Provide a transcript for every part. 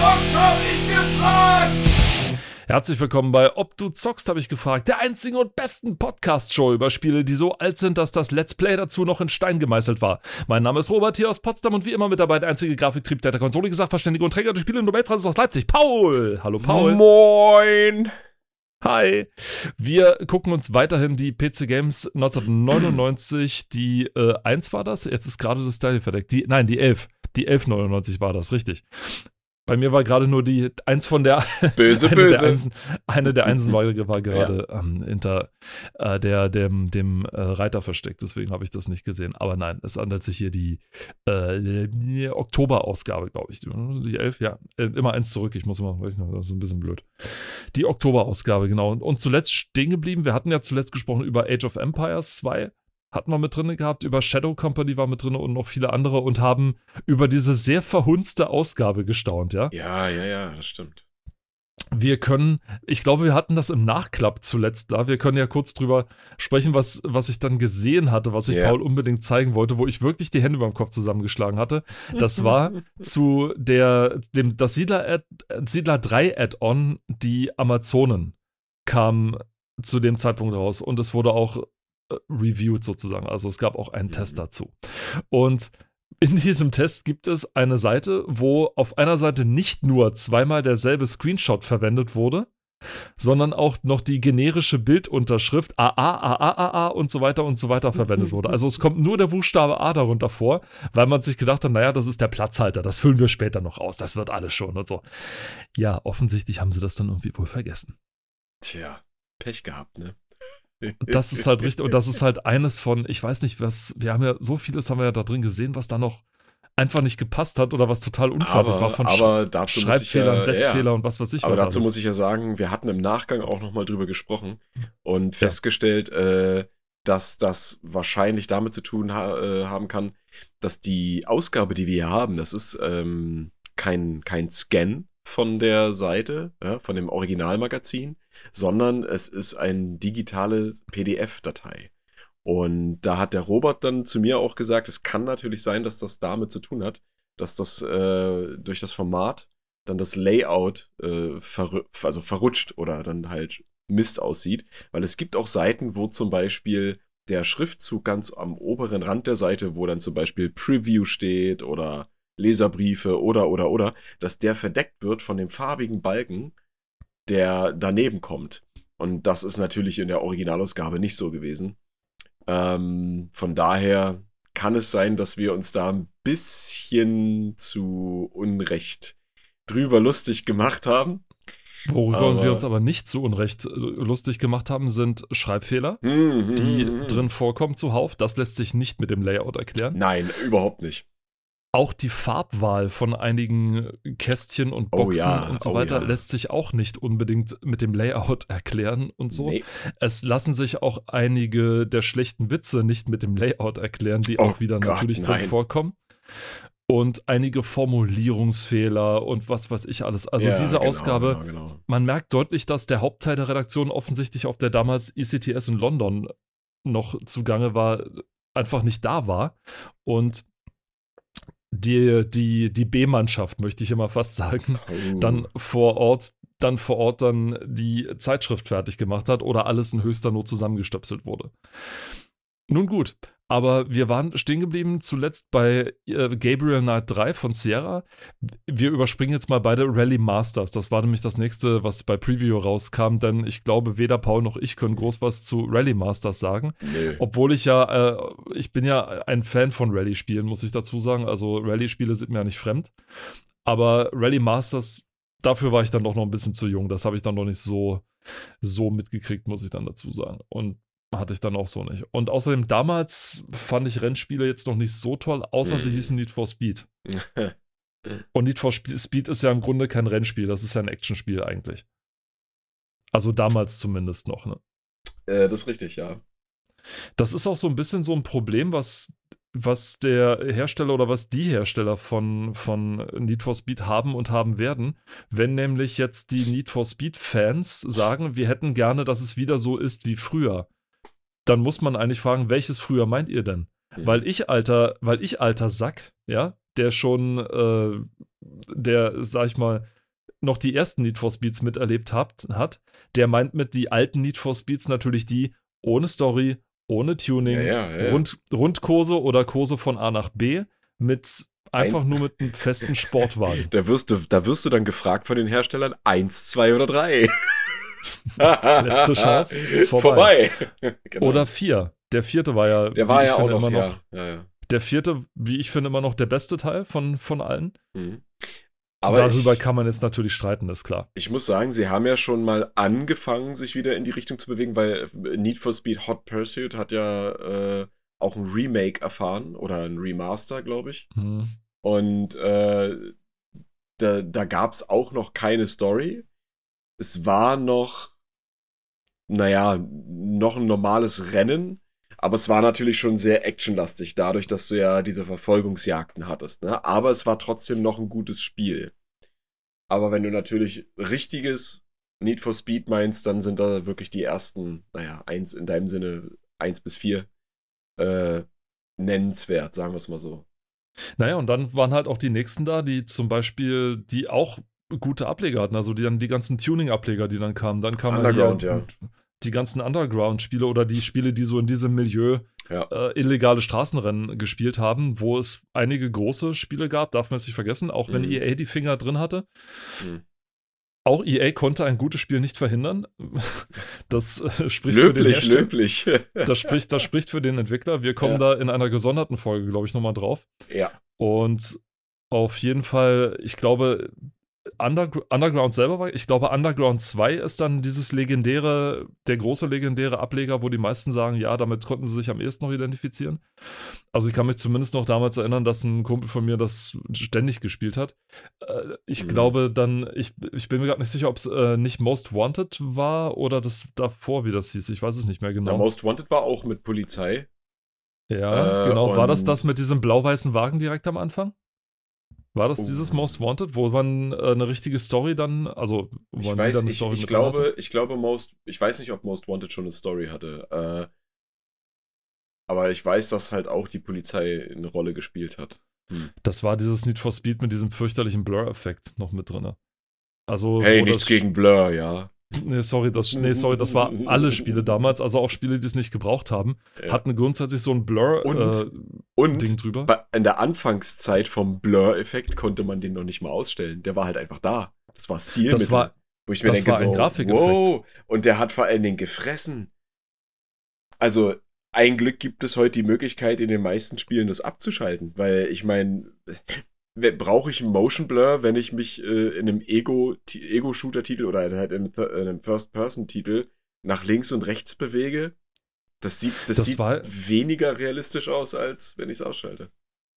zockst, hab ich gefragt! Herzlich willkommen bei Ob du zockst, habe ich gefragt. Der einzigen und besten Podcast-Show über Spiele, die so alt sind, dass das Let's Play dazu noch in Stein gemeißelt war. Mein Name ist Robert hier aus Potsdam und wie immer mit dabei der einzige Grafiktrieb der Konsole, Sachverständige und Träger des Spiele Nobelpreises aus Leipzig. Paul! Hallo Paul. Moin! Hi! Wir gucken uns weiterhin die PC Games 1999, die äh, 1 war das, jetzt ist gerade das Teil verdeckt. Die, nein, die 11. Die 1199 war das, richtig. Bei mir war gerade nur die eins von der böse eine böse. Der Einsen, eine der Einsen war, war gerade ja. ähm, hinter äh, der dem dem äh, Reiter versteckt, deswegen habe ich das nicht gesehen. Aber nein, es handelt sich hier die, äh, die Oktober-Ausgabe, glaube ich. Die elf, ja, äh, immer eins zurück. Ich muss immer, weiß nicht, das ist ein bisschen blöd. Die Oktober-Ausgabe, genau. Und, und zuletzt stehen geblieben. Wir hatten ja zuletzt gesprochen über Age of Empires 2 hatten wir mit drin gehabt, über Shadow Company war mit drin und noch viele andere und haben über diese sehr verhunzte Ausgabe gestaunt, ja? Ja, ja, ja, das stimmt. Wir können, ich glaube, wir hatten das im Nachklapp zuletzt da. Wir können ja kurz drüber sprechen, was, was ich dann gesehen hatte, was ich yeah. Paul unbedingt zeigen wollte, wo ich wirklich die Hände beim Kopf zusammengeschlagen hatte. Das war zu der, dem, das Siedler, Siedler 3 Add-on, die Amazonen kam zu dem Zeitpunkt raus und es wurde auch reviewed sozusagen. Also es gab auch einen mhm. Test dazu. Und in diesem Test gibt es eine Seite, wo auf einer Seite nicht nur zweimal derselbe Screenshot verwendet wurde, sondern auch noch die generische Bildunterschrift AA, AA, AA und so weiter und so weiter verwendet wurde. Also es kommt nur der Buchstabe A darunter vor, weil man sich gedacht hat, naja, das ist der Platzhalter, das füllen wir später noch aus, das wird alles schon und so. Ja, offensichtlich haben sie das dann irgendwie wohl vergessen. Tja, Pech gehabt, ne? das ist halt richtig, und das ist halt eines von, ich weiß nicht, was, wir haben ja so vieles haben wir ja da drin gesehen, was da noch einfach nicht gepasst hat oder was total unfertig aber, war von aber dazu Schreibfehlern, ja, Setzfehler ja. und was weiß ich. Aber was dazu alles. muss ich ja sagen, wir hatten im Nachgang auch nochmal drüber gesprochen und festgestellt, äh, dass das wahrscheinlich damit zu tun ha äh, haben kann, dass die Ausgabe, die wir hier haben, das ist ähm, kein, kein Scan von der Seite, ja, von dem Originalmagazin, sondern es ist eine digitale PDF-Datei. Und da hat der Robert dann zu mir auch gesagt, es kann natürlich sein, dass das damit zu tun hat, dass das äh, durch das Format dann das Layout äh, ver also verrutscht oder dann halt Mist aussieht. Weil es gibt auch Seiten, wo zum Beispiel der Schriftzug ganz am oberen Rand der Seite, wo dann zum Beispiel Preview steht oder Leserbriefe oder oder oder, dass der verdeckt wird von dem farbigen Balken, der daneben kommt. Und das ist natürlich in der Originalausgabe nicht so gewesen. Ähm, von daher kann es sein, dass wir uns da ein bisschen zu Unrecht drüber lustig gemacht haben. Worüber aber, wir uns aber nicht zu Unrecht äh, lustig gemacht haben, sind Schreibfehler, mm, die mm, drin vorkommen zuhauf. Das lässt sich nicht mit dem Layout erklären. Nein, überhaupt nicht. Auch die Farbwahl von einigen Kästchen und Boxen oh ja, und so oh weiter ja. lässt sich auch nicht unbedingt mit dem Layout erklären und so. Nee. Es lassen sich auch einige der schlechten Witze nicht mit dem Layout erklären, die Oh auch wieder Gott, natürlich drin vorkommen. Und einige Formulierungsfehler und was weiß ich alles. Also Ja, diese genau, Ausgabe, Genau, genau. man merkt deutlich, dass der Hauptteil der Redaktion offensichtlich auf der damals ECTS in London noch zugange war, einfach nicht da war. Und die, die, die B-Mannschaft, möchte ich immer fast sagen, Oh. dann vor Ort dann vor Ort dann die Zeitschrift fertig gemacht hat oder alles in höchster Not zusammengestöpselt wurde. Nun gut, aber wir waren stehen geblieben zuletzt bei äh, Gabriel Knight 3 von Sierra. Wir überspringen jetzt mal beide Rally Masters. Das war nämlich das nächste, was bei Preview rauskam, denn ich glaube, weder Paul noch ich können groß was zu Rally Masters sagen. Nö. Obwohl ich ja, äh, ich bin ja ein Fan von Rally-Spielen, muss ich dazu sagen. Also Rally-Spiele sind mir ja nicht fremd. Aber Rally Masters, dafür war ich dann doch noch ein bisschen zu jung. Das habe ich dann noch nicht so, so mitgekriegt, muss ich dann dazu sagen. Und hatte ich dann auch so nicht. Und außerdem damals fand ich Rennspiele jetzt noch nicht so toll, außer sie Mhm. hießen Need for Speed. Und Need for Spe- Speed ist ja im Grunde kein Rennspiel, das ist ja ein Actionspiel eigentlich. Also damals zumindest noch, ne? äh, das ist richtig, ja. Das ist auch so ein bisschen so ein Problem, was, was der Hersteller oder was die Hersteller von, von Need for Speed haben und haben werden. Wenn nämlich jetzt die Need for Speed-Fans sagen, wir hätten gerne, dass es wieder so ist wie früher, dann muss man eigentlich fragen, welches früher meint ihr denn? Mhm. Weil ich alter, weil ich alter Sack, ja, der schon äh, der, sag ich mal, noch die ersten Need for Speeds miterlebt hat, hat, der meint mit die alten Need for Speeds natürlich die ohne Story, ohne Tuning, Ja, ja, ja. Rund, Rundkurse oder Kurse von A nach B mit einfach Ein- nur mit einem festen Sportwagen. Da wirst du, da wirst du dann gefragt von den Herstellern, eins, zwei oder drei. Letzte Chance, Vorbei. vorbei. Genau. Oder vier. Der vierte war ja, der war ja auch noch, immer ja. noch ja, ja. der vierte, wie ich finde, immer noch der beste Teil von, von allen. Mhm. Aber Darüber ich, kann man jetzt natürlich streiten, ist klar. ich muss sagen, sie haben ja schon mal angefangen, sich wieder in die Richtung zu bewegen, weil Need for Speed Hot Pursuit hat ja äh, auch ein Remake erfahren oder ein Remaster, glaube ich. Hm. Und äh, da, da gab es auch noch keine Story. Es war noch, naja, noch ein normales Rennen, aber es war natürlich schon sehr actionlastig, dadurch, dass du ja diese Verfolgungsjagden hattest. Ne? Aber es war trotzdem noch ein gutes Spiel. Aber wenn du natürlich richtiges Need for Speed meinst, dann sind da wirklich die ersten, naja, eins in deinem Sinne, eins bis vier, äh, nennenswert, sagen wir es mal so. Naja, und dann waren halt auch die nächsten da, die zum Beispiel, die auch gute Ableger hatten, also die dann die ganzen Tuning-Ableger, die dann kamen. Dann kamen Underground, ja. Die ganzen Underground-Spiele oder die Spiele, die so in diesem Milieu Ja. äh, illegale Straßenrennen gespielt haben, wo es einige große Spiele gab, darf man es nicht vergessen, auch wenn Mhm. EA die Finger drin hatte. Mhm. Auch EA konnte ein gutes Spiel nicht verhindern. Das äh, spricht für den Löblich, löblich. Das spricht, das spricht für den Entwickler. Wir kommen Ja. da in einer gesonderten Folge, glaube ich, nochmal drauf. ja. Und auf jeden Fall, ich glaube, Undergr Underground selber war, ich glaube, Underground 2 ist dann dieses legendäre, der große legendäre Ableger, wo die meisten sagen, ja, damit konnten sie sich am ehesten noch identifizieren. Also ich kann mich zumindest noch damals erinnern, dass ein Kumpel von mir das ständig gespielt hat. Äh, Ich Mhm. glaube dann, ich, ich bin mir gerade nicht sicher, ob es äh, nicht Most Wanted war oder das davor, wie das hieß. Ich weiß es nicht mehr Na, genau. Most Wanted war auch mit Polizei. Ja, Äh, genau. War das das mit diesem blau-weißen Wagen direkt am Anfang? War das dieses Oh. Most Wanted, wo man äh, eine richtige Story dann, also wo Ich man weiß, eine ich, Story ich mit drin hatte? glaube, ich glaube Most, ich weiß nicht, ob Most Wanted schon eine Story hatte. Äh, aber ich weiß, dass halt auch die Polizei eine Rolle gespielt hat. Das war dieses Need for Speed mit diesem fürchterlichen Blur-Effekt noch mit drin. Also, Hey, nichts gegen Blur, ja. Nee, sorry, das, nee, sorry, das war alle Spiele damals, also auch Spiele, die es nicht gebraucht haben, Ja. hatten grundsätzlich so ein Und- Blur-Ding Und drüber. bei, in der Anfangszeit vom Blur-Effekt konnte man den noch nicht mal ausstellen. Der war halt einfach da. Das war Stilmittel. Das war- wo ich mir das denke war ein so, Grafikeffekt. wow. Und der hat vor allen Dingen gefressen. Also ein Glück gibt es heute die Möglichkeit, in den meisten Spielen das abzuschalten, weil ich meine, brauche ich einen Motion Blur, wenn ich mich äh, in einem Ego- Ego-Shooter-Titel oder halt in einem First-Person-Titel nach links und rechts bewege? Das sieht, das Das sieht war- weniger realistisch aus, als wenn ich es ausschalte.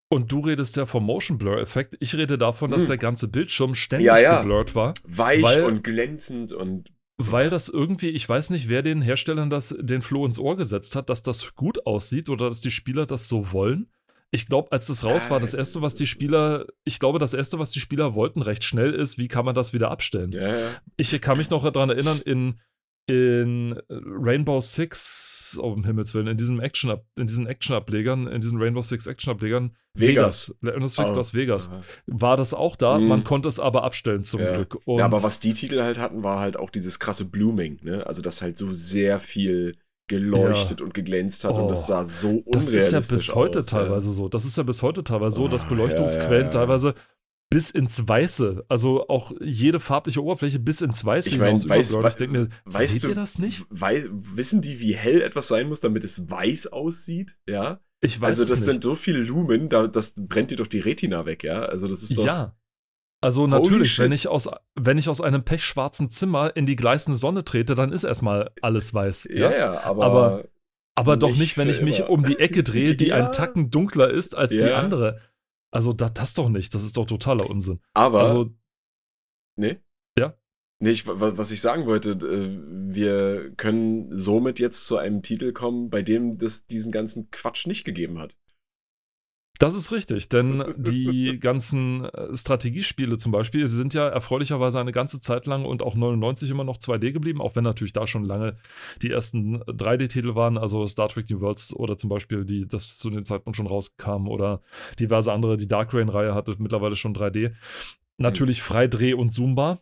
Und du redest ja vom Motion Blur-Effekt. Ich rede davon, dass Hm. der ganze Bildschirm ständig Ja, ja. geblurrt war. Weich Weil- und glänzend und Weil das irgendwie, ich weiß nicht, wer den Herstellern das, den Floh ins Ohr gesetzt hat, dass das gut aussieht oder dass die Spieler das so wollen. Ich glaube, als das raus war, das erste, was die Spieler, ich glaube, das erste, was die Spieler wollten, recht schnell ist, wie kann man das wieder abstellen? ja. Ich kann mich noch daran erinnern, in, in Rainbow Six, oh, um Himmels Willen, in diesem Action, in diesen Action-Ablegern, in diesen Rainbow Six Action-Ablegern, Vegas. Vegas, Oh. Las Vegas, Aha. war das auch da. Mhm. Man konnte es aber abstellen zum Ja. Glück. Und ja, aber was die Titel halt hatten, war halt auch dieses krasse Blooming, ne? Also das halt so sehr viel geleuchtet und geglänzt hat Oh. und das sah so Das unrealistisch ist ja bis heute aus, teilweise so. Das ist ja bis heute teilweise so, dass Ah, Beleuchtungsquellen ja, ja, ja. teilweise bis ins Weiße, also auch jede farbliche Oberfläche bis ins Weiße Ich mein, weiß-. Ich denke mir, weißt seht du- ihr das nicht? Wei wissen die, wie hell etwas sein muss, damit es weiß aussieht? Ja. Ich weiß also das es sind nicht. so viele Lumen, da, das brennt dir doch die Retina weg, ja. Also das ist doch. Ja. Also natürlich, wenn ich, aus, wenn ich aus einem pechschwarzen Zimmer in die gleißende Sonne trete, dann ist erstmal alles weiß. Ja, Ja? ja, aber, Aber- Aber doch Nicht wenn ich mich immer. um die Ecke drehe, die Ja. einen Tacken dunkler ist als die Ja. andere. Also da, das doch nicht. Das ist doch totaler Unsinn. aber Also Nee? Ja. Nee, ich, wa- was ich sagen wollte, äh, wir können somit jetzt zu einem Titel kommen, bei dem das diesen ganzen Quatsch nicht gegeben hat. Das ist richtig, denn die ganzen äh, Strategiespiele zum Beispiel sind ja erfreulicherweise eine ganze Zeit lang und auch 99 immer noch 2D geblieben, auch wenn natürlich da schon lange die ersten 3D-Titel waren, also Star Trek New Worlds oder zum Beispiel die, das zu dem Zeitpunkt schon rauskam oder diverse andere, die Dark Rain-Reihe hatte mittlerweile schon 3D. natürlich frei Dreh- und Zoombar.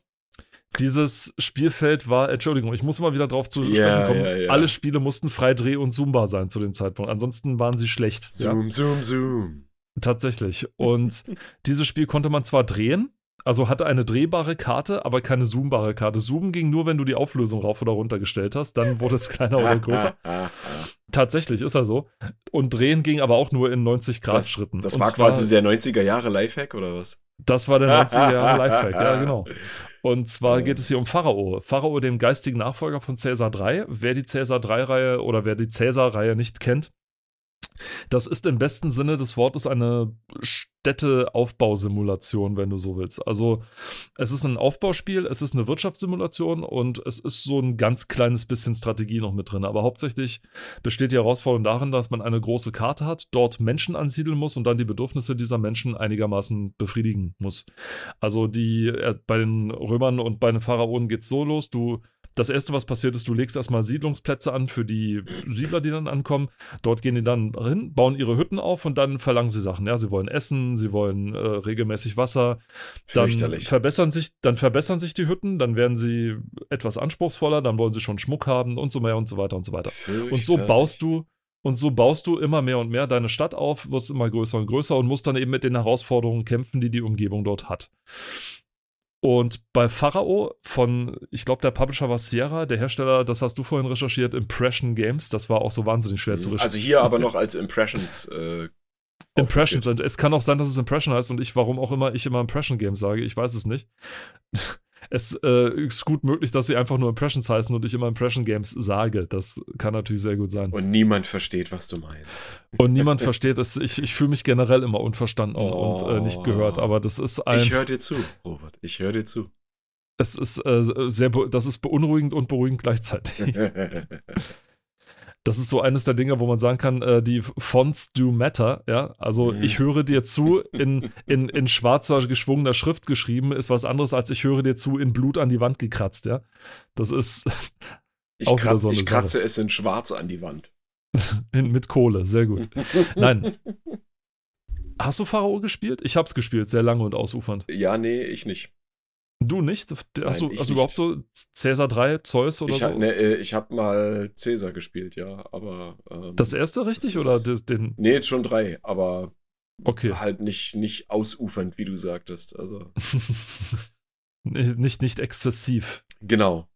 Dieses Spielfeld war, Entschuldigung, ich muss mal wieder drauf zu Ja, sprechen kommen. ja, ja. Alle Spiele mussten frei Dreh- und Zoombar sein zu dem Zeitpunkt. Ansonsten waren sie schlecht. Ja, Zoom, zoom, zoom. Tatsächlich. Und dieses Spiel konnte man zwar drehen, also hatte eine drehbare Karte, aber keine zoombare Karte. Zoomen ging nur, wenn du die Auflösung rauf oder runter gestellt hast. Dann wurde es kleiner oder größer. Tatsächlich ist er so. Und drehen ging aber auch nur in 90 Grad Das, Schritten. das Und war zwar- quasi der 90er Jahre Lifehack oder was? Das war der 90er Jahre Lifehack, ja, genau. Und zwar geht es hier um Pharao. Pharao, dem geistigen Nachfolger von Cäsar 3. Wer die Cäsar 3-Reihe oder wer die Cäsar-Reihe nicht kennt, das ist im besten Sinne des Wortes eine Städteaufbausimulation, wenn du so willst. Also es ist ein Aufbauspiel, es ist eine Wirtschaftssimulation und es ist so ein ganz kleines bisschen Strategie noch mit drin. Aber hauptsächlich besteht die Herausforderung darin, dass man eine große Karte hat, dort Menschen ansiedeln muss und dann die Bedürfnisse dieser Menschen einigermaßen befriedigen muss. Also die äh, bei den Römern und bei den Pharaonen geht es so los, du das erste, was passiert ist, du legst erstmal Siedlungsplätze an für die Siedler, die dann ankommen. Dort gehen die dann hin, bauen ihre Hütten auf und dann verlangen sie Sachen. Ja, sie wollen Essen, sie wollen äh, regelmäßig Wasser. Dann verbessern, sich, dann verbessern sich die Hütten, dann werden sie etwas anspruchsvoller, dann wollen sie schon Schmuck haben und so mehr und so weiter und so weiter. Und so baust du und so baust du immer mehr und mehr deine Stadt auf, wirst immer größer und größer und musst dann eben mit den Herausforderungen kämpfen, die die Umgebung dort hat. Und bei Pharao von, ich glaube, der Publisher war Sierra, der Hersteller, das hast du vorhin recherchiert, Impression Games, das war auch so wahnsinnig schwer zu recherchieren. Also hier aber noch als Impressions. Äh, Impressions. es kann auch sein, dass es Impression heißt und ich, warum auch immer ich immer Impression Games sage, ich weiß es nicht. Es äh, ist gut möglich, dass sie einfach nur Impressions heißen und ich immer Impression Games sage. Das kann natürlich sehr gut sein. Und niemand versteht, was du meinst. Und niemand versteht es. Ich, ich fühle mich generell immer unverstanden Oh. und äh, nicht gehört. Aber das ist ein. Ich höre dir zu, Robert. Ich höre dir zu. es ist äh, sehr, das ist beunruhigend und beruhigend gleichzeitig. Das ist so eines der Dinge, wo man sagen kann, äh, die Fonts do matter, ja. Also Mhm. ich höre dir zu in, in, in schwarzer, geschwungener Schrift geschrieben, ist was anderes, als ich höre dir zu in Blut an die Wand gekratzt, ja. Das ist Ich, Auch kratz, so eine ich kratze es in schwarz an die Wand. in, mit Kohle, sehr gut. Nein. Hast du Pharao gespielt? Ich hab's gespielt, sehr lange und ausufernd. Ja, nee, ich nicht. Du nicht? Hast du, hast du überhaupt so Cäsar 3, Zeus oder Ich, so? ha, ne, äh, ich habe mal Cäsar gespielt, ja, aber. Ähm, das erste richtig das oder ist- den? Nee, jetzt schon drei, aber Okay. halt nicht, nicht ausufernd, wie du sagtest. Also, nicht, nicht exzessiv. genau.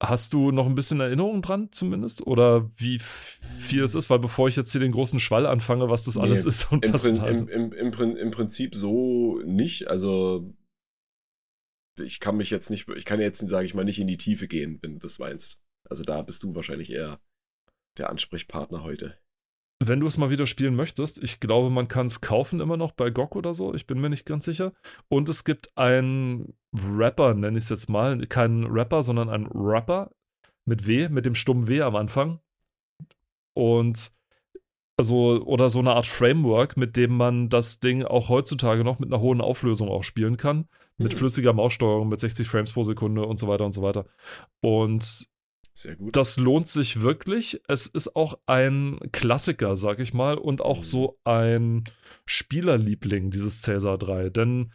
Hast du noch ein bisschen Erinnerung dran, zumindest? Oder wie viel es ist? Weil bevor ich jetzt hier den großen Schwall anfange, was das Nee, alles ist und Im, was Prin, halt- im, im, Im Prinzip so nicht. Also, ich kann mich jetzt nicht, ich kann jetzt, sage ich mal, nicht in die Tiefe gehen, wenn du das meinst. Also, da bist du wahrscheinlich eher der Ansprechpartner heute. Wenn du es mal wieder spielen möchtest, ich glaube, man kann es kaufen immer noch bei GOG oder so, ich bin mir nicht ganz sicher. Und es gibt einen Rapper, nenne ich es jetzt mal, keinen Rapper, sondern einen Rapper mit W, mit dem stummen W am Anfang. Und also, oder so eine Art Framework, mit dem man das Ding auch heutzutage noch mit einer hohen Auflösung auch spielen kann. Mit Hm. flüssiger Maussteuerung, mit 60 Frames pro Sekunde und so weiter und so weiter. Und Sehr gut. das lohnt sich wirklich. Es ist auch ein Klassiker, sag ich mal, und auch Mhm. so ein Spielerliebling, dieses Cäsar 3. Denn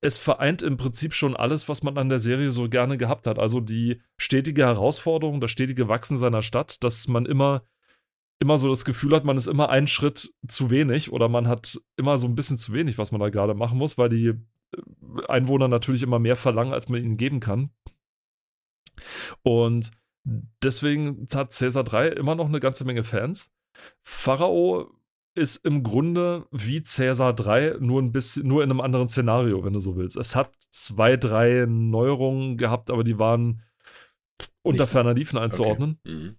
es vereint im Prinzip schon alles, was man an der Serie so gerne gehabt hat. Also die stetige Herausforderung, das stetige Wachsen seiner Stadt, dass man immer, immer so das Gefühl hat, man ist immer einen Schritt zu wenig oder man hat immer so ein bisschen zu wenig, was man da gerade machen muss, weil die äh, Einwohner natürlich immer mehr verlangen, als man ihnen geben kann. Und deswegen hat Caesar 3 immer noch eine ganze Menge Fans. Pharao ist im Grunde wie Caesar 3, nur ein bisschen, nur in einem anderen Szenario, wenn du so willst. Es hat zwei, drei Neuerungen gehabt, aber die waren unter ferner Liefen einzuordnen. Okay. Mhm.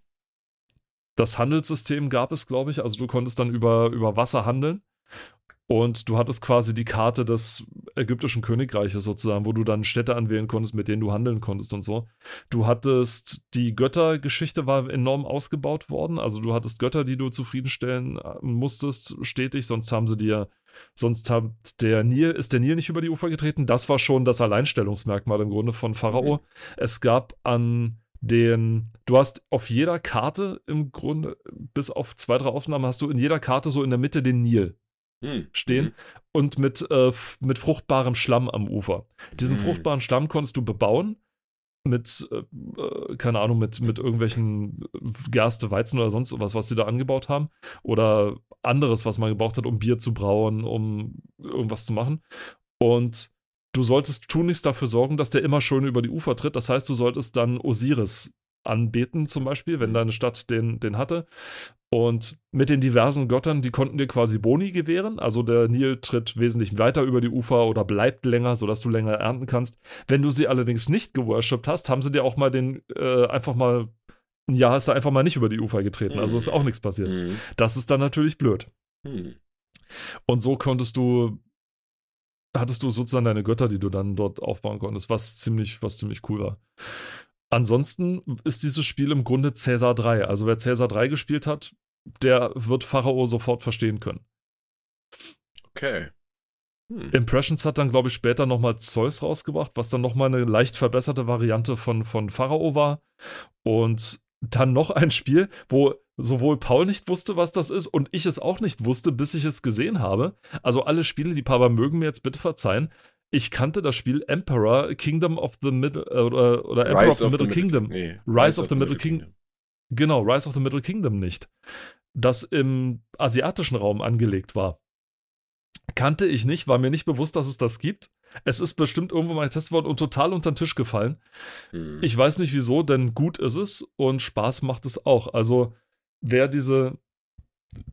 Das Handelssystem gab es, glaube ich. Also du konntest dann über, über Wasser handeln. Und du hattest quasi die Karte des ägyptischen Königreiches sozusagen, wo du dann Städte anwählen konntest, mit denen du handeln konntest und so. Du hattest, die Göttergeschichte war enorm ausgebaut worden. Also du hattest Götter, die du zufriedenstellen äh, musstest, stetig, sonst haben sie dir, sonst hat der Nil, ist der Nil nicht über die Ufer getreten. Das war schon das Alleinstellungsmerkmal im Grunde von Pharao. Mhm. Es gab an den, du hast auf jeder Karte im Grunde, bis auf zwei, drei Aufnahmen, hast du in jeder Karte so in der Mitte den Nil Hm. stehen. Mhm. und mit, äh, mit fruchtbarem Schlamm am Ufer. Diesen mhm. fruchtbaren Schlamm konntest du bebauen mit, äh, äh, keine Ahnung, mit, mit irgendwelchen Gerste, Weizen oder sonst was, was sie da angebaut haben. Oder anderes, was man gebraucht hat, um Bier zu brauen, um irgendwas zu machen. Und du solltest tunlichst dafür sorgen, dass der immer schön über die Ufer tritt. Das heißt, du solltest dann Osiris anbeten, zum Beispiel, wenn deine Stadt den, den hatte. Und mit den diversen Göttern, die konnten dir quasi Boni gewähren. Also der Nil tritt wesentlich weiter über die Ufer oder bleibt länger, sodass du länger ernten kannst. Wenn du sie allerdings nicht geworshipped hast, haben sie dir auch mal den, äh, einfach mal, ein Jahr ist er einfach mal nicht über die Ufer getreten. Also ist auch nichts passiert. Mhm. Das ist dann natürlich blöd. Mhm. Und so konntest du, hattest du sozusagen deine Götter, die du dann dort aufbauen konntest, was ziemlich, was ziemlich cool war. Ansonsten ist dieses Spiel im Grunde Cäsar 3. Also wer Cäsar 3 gespielt hat, der wird Pharao sofort verstehen können. Okay. Hm. Impressions hat dann, glaube ich, später nochmal Zeus rausgebracht, was dann nochmal eine leicht verbesserte Variante von, von Pharao war. Und dann noch ein Spiel, wo sowohl Paul nicht wusste, was das ist, und ich es auch nicht wusste, bis ich es gesehen habe. Also alle Spiele, die Papa mögen mir jetzt bitte verzeihen ich kannte das Spiel Emperor Kingdom of the Middle äh, oder, oder Emperor Rise of the, of the Middle Kingdom. Nee, Rise, Rise, of, the, the Middle, Kingdom. Kingdom. Genau, Rise of the Middle Kingdom nicht. Das im asiatischen Raum angelegt war. Kannte ich nicht, war mir nicht bewusst, dass es das gibt. Es ist bestimmt irgendwo mal getestet worden und total unter den Tisch gefallen. Hm. Ich weiß nicht wieso, denn gut ist es und Spaß macht es auch. Also, wer diese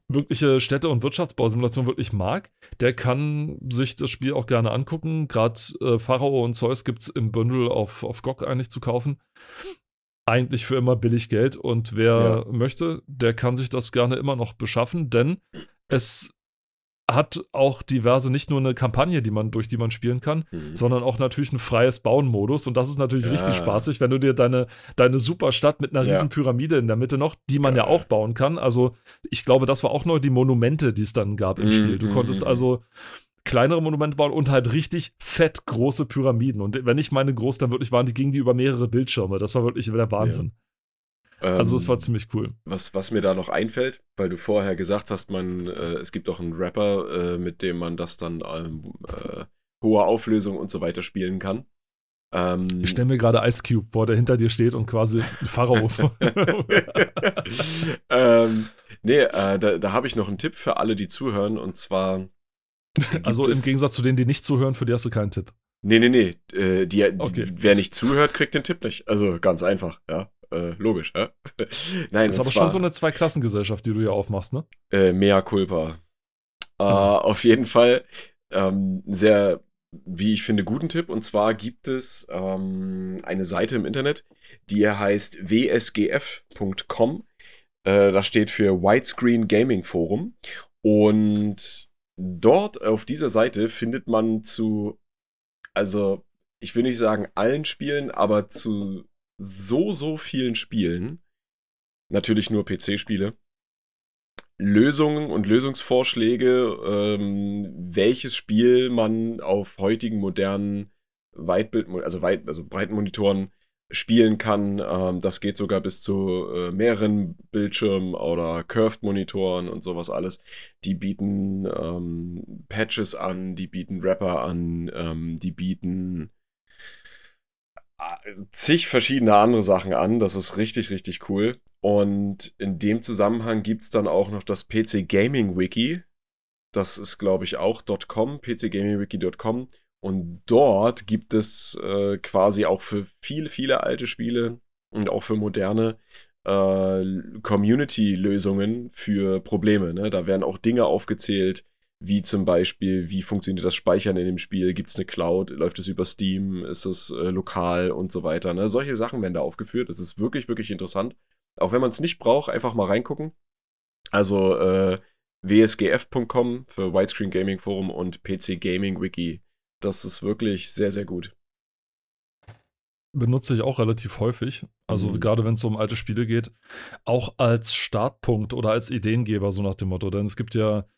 wirkliche Städte- und Wirtschaftsbausimulation wirklich mag, der kann sich das Spiel auch gerne angucken. Gerade äh, Pharao und Zeus gibt es im Bundle auf, auf GOG eigentlich zu kaufen. Eigentlich für immer billig Geld und wer ja. möchte, der kann sich das gerne immer noch beschaffen, denn es hat auch diverse, nicht nur eine Kampagne, die man, durch die man spielen kann, mhm. sondern auch natürlich ein freies Bauen-Modus. Und das ist natürlich ja. richtig spaßig, wenn du dir deine, deine Superstadt mit einer ja. riesen Pyramide in der Mitte noch, die man ja. ja auch bauen kann. Also, ich glaube, das war auch noch die Monumente, die es dann gab im mhm. Spiel. Du konntest mhm. also kleinere Monumente bauen und halt richtig fett große Pyramiden. Und wenn ich meine groß, dann wirklich waren die, gingen die über mehrere Bildschirme. Das war wirklich der Wahnsinn also es war ähm, ziemlich cool. Was, was mir da noch einfällt, weil du vorher gesagt hast, man, äh, es gibt auch einen Rapper, äh, mit dem man das dann ähm, äh, hohe Auflösung und so weiter spielen kann. Ähm, ich stelle mir gerade Ice Cube vor, der hinter dir steht und quasi Pharao. ähm, nee, äh, da, da habe ich noch einen Tipp für alle, die zuhören und zwar. Also im Gegensatz zu denen, die nicht zuhören, für die hast du keinen Tipp. Nee, nee, nee. Äh, die, okay. die, wer nicht zuhört, kriegt den Tipp nicht. Also ganz einfach, ja. Äh, logisch, ja? Nein, das ist aber zwar, schon so eine Zweiklassengesellschaft, die du hier aufmachst, ne? Äh, mea culpa. Äh, mhm. Auf jeden Fall ähm, sehr, wie ich finde, guten Tipp. Und zwar gibt es ähm, eine Seite im Internet, die heißt wsgf.com. Äh, das steht für Widescreen Gaming Forum. Und dort auf dieser Seite findet man zu, also ich will nicht sagen allen Spielen, aber zu so, so vielen Spielen, natürlich nur PC-Spiele, Lösungen und Lösungsvorschläge, ähm, welches Spiel man auf heutigen modernen Weitbild, also, weit, also breiten Monitoren spielen kann. Ähm, das geht sogar bis zu äh, mehreren Bildschirmen oder Curved-Monitoren und sowas alles. Die bieten ähm, Patches an, die bieten Wrapper an, ähm, die bieten zig verschiedene andere Sachen an. Das ist richtig, richtig cool. Und in dem Zusammenhang gibt es dann auch noch das PC Gaming Wiki. Das ist, glaube ich, auch .com, pcgamingwiki.com. Und dort gibt es äh, quasi auch für viele, viele alte Spiele und auch für moderne äh, Community-Lösungen für Probleme. Ne? Da werden auch Dinge aufgezählt, wie zum Beispiel, wie funktioniert das Speichern in dem Spiel? Gibt es eine Cloud? Läuft es über Steam? Ist es äh, lokal und so weiter? Ne? Solche Sachen werden da aufgeführt. Das ist wirklich, wirklich interessant. Auch wenn man es nicht braucht, einfach mal reingucken. Also äh, wsgf.com für Widescreen Gaming Forum und PC Gaming Wiki. Das ist wirklich sehr, sehr gut. Benutze ich auch relativ häufig. Also mhm. gerade wenn es so um alte Spiele geht. Auch als Startpunkt oder als Ideengeber, so nach dem Motto. Denn es gibt ja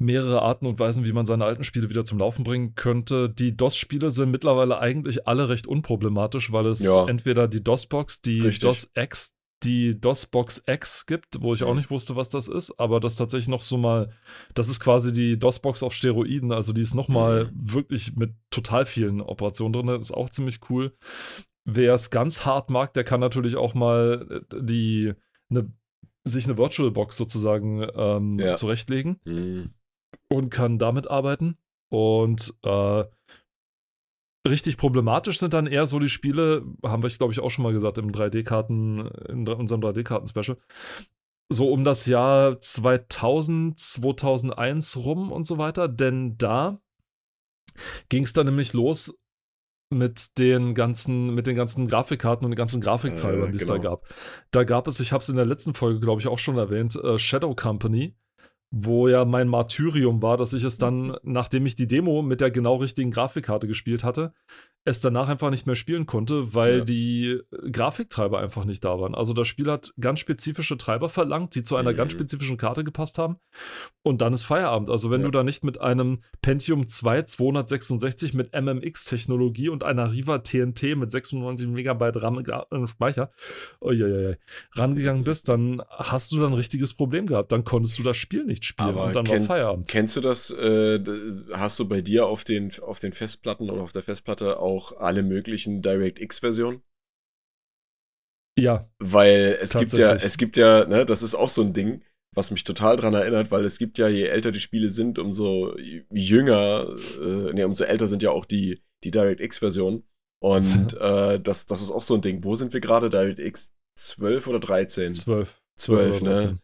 mehrere Arten und Weisen, wie man seine alten Spiele wieder zum Laufen bringen könnte. Die DOS-Spiele sind mittlerweile eigentlich alle recht unproblematisch, weil es ja. entweder die DOS-Box, die DOS-X die DOSBox X gibt, wo ich auch mhm. nicht wusste, was das ist, aber das tatsächlich noch so mal, das ist quasi die DOSBox auf Steroiden, also die ist noch mal mhm. wirklich mit total vielen Operationen drin, das ist auch ziemlich cool. Wer es ganz hart mag, der kann natürlich auch mal äh, die eine, sich eine VirtualBox sozusagen ähm, ja. zurechtlegen mhm. Und kann damit arbeiten. Und äh, richtig problematisch sind dann eher so die Spiele, haben wir, glaube ich, auch schon mal gesagt, im 3D-Karten, in unserem 3D-Karten-Special. So um das Jahr 2000, 2001 rum und so weiter, denn da ging es dann nämlich los mit den ganzen, mit den ganzen Grafikkarten und den ganzen Grafiktreibern, äh, die es da genau. gab. Da gab es, ich habe es in der letzten Folge, glaube ich, auch schon erwähnt, äh, Shadow Company wo ja mein Martyrium war, dass ich es dann, nachdem ich die Demo mit der genau richtigen Grafikkarte gespielt hatte, es danach einfach nicht mehr spielen konnte, weil ja. die Grafiktreiber einfach nicht da waren. Also das Spiel hat ganz spezifische Treiber verlangt, die zu einer mhm. ganz spezifischen Karte gepasst haben. Und dann ist Feierabend. Also wenn ja. du da nicht mit einem Pentium 2 266 mit MMX-Technologie und einer Riva TNT mit 96 Megabyte RAM äh, Speicher uiuiui, rangegangen bist, dann hast du dann ein richtiges Problem gehabt. Dann konntest du das Spiel nicht spielen Aber und dann kennt, war Feierabend. Kennst du das? Äh, hast du bei dir auf den, auf den Festplatten oder auf der Festplatte auch auch alle möglichen DirectX-Versionen? Ja. Weil es gibt ja, es gibt ja, ne, das ist auch so ein Ding, was mich total dran erinnert, weil es gibt ja, je älter die Spiele sind, umso jünger, äh, ne, umso älter sind ja auch die, die DirectX-Versionen. Und äh, das, das ist auch so ein Ding. Wo sind wir gerade? DirectX 12 oder 13? 12. 12, 12 ne?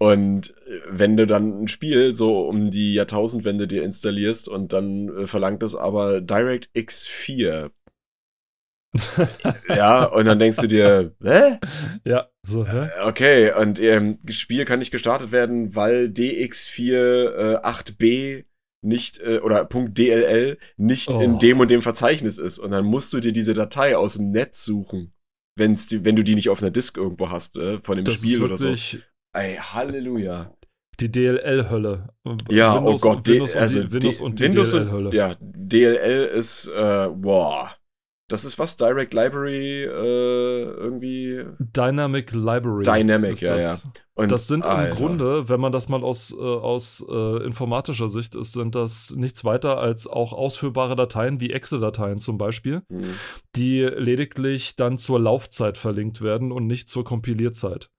Und äh, wenn du dann ein Spiel so um die Jahrtausendwende dir installierst und dann äh, verlangt es aber DirectX 4. ja, und dann denkst du dir, hä? Ja, so, hä? Äh, okay, und ähm, das Spiel kann nicht gestartet werden, weil DX4 äh, 8b nicht äh, oder .dll nicht oh. in dem und dem Verzeichnis ist und dann musst du dir diese Datei aus dem Netz suchen, wenn's die, wenn du die nicht auf einer Disk irgendwo hast äh, von dem das Spiel oder so. Ey, Halleluja. Die DLL-Hölle. Ja, oh Windows, oh Gott, Windows, also und Windows und die DLL-Hölle. Ja, DLL ist, äh, boah. Das ist was? Direct Library äh, irgendwie? Dynamic Library. Dynamic, ja, das. ja. Und das sind Alter. im Grunde, wenn man das mal aus, äh, aus äh, informatischer Sicht ist, sind das nichts weiter als auch ausführbare Dateien wie Exe-Dateien zum Beispiel, mhm. die lediglich dann zur Laufzeit verlinkt werden und nicht zur Kompilierzeit.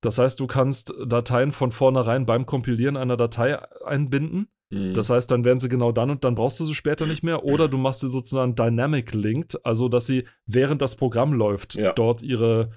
Das heißt, du kannst Dateien von vornherein beim Kompilieren einer Datei einbinden. Mhm. Das heißt, dann werden sie genau dann und dann brauchst du sie später nicht mehr. Oder du machst sie sozusagen dynamic linked, also dass sie während das Programm läuft, ja. dort ihre,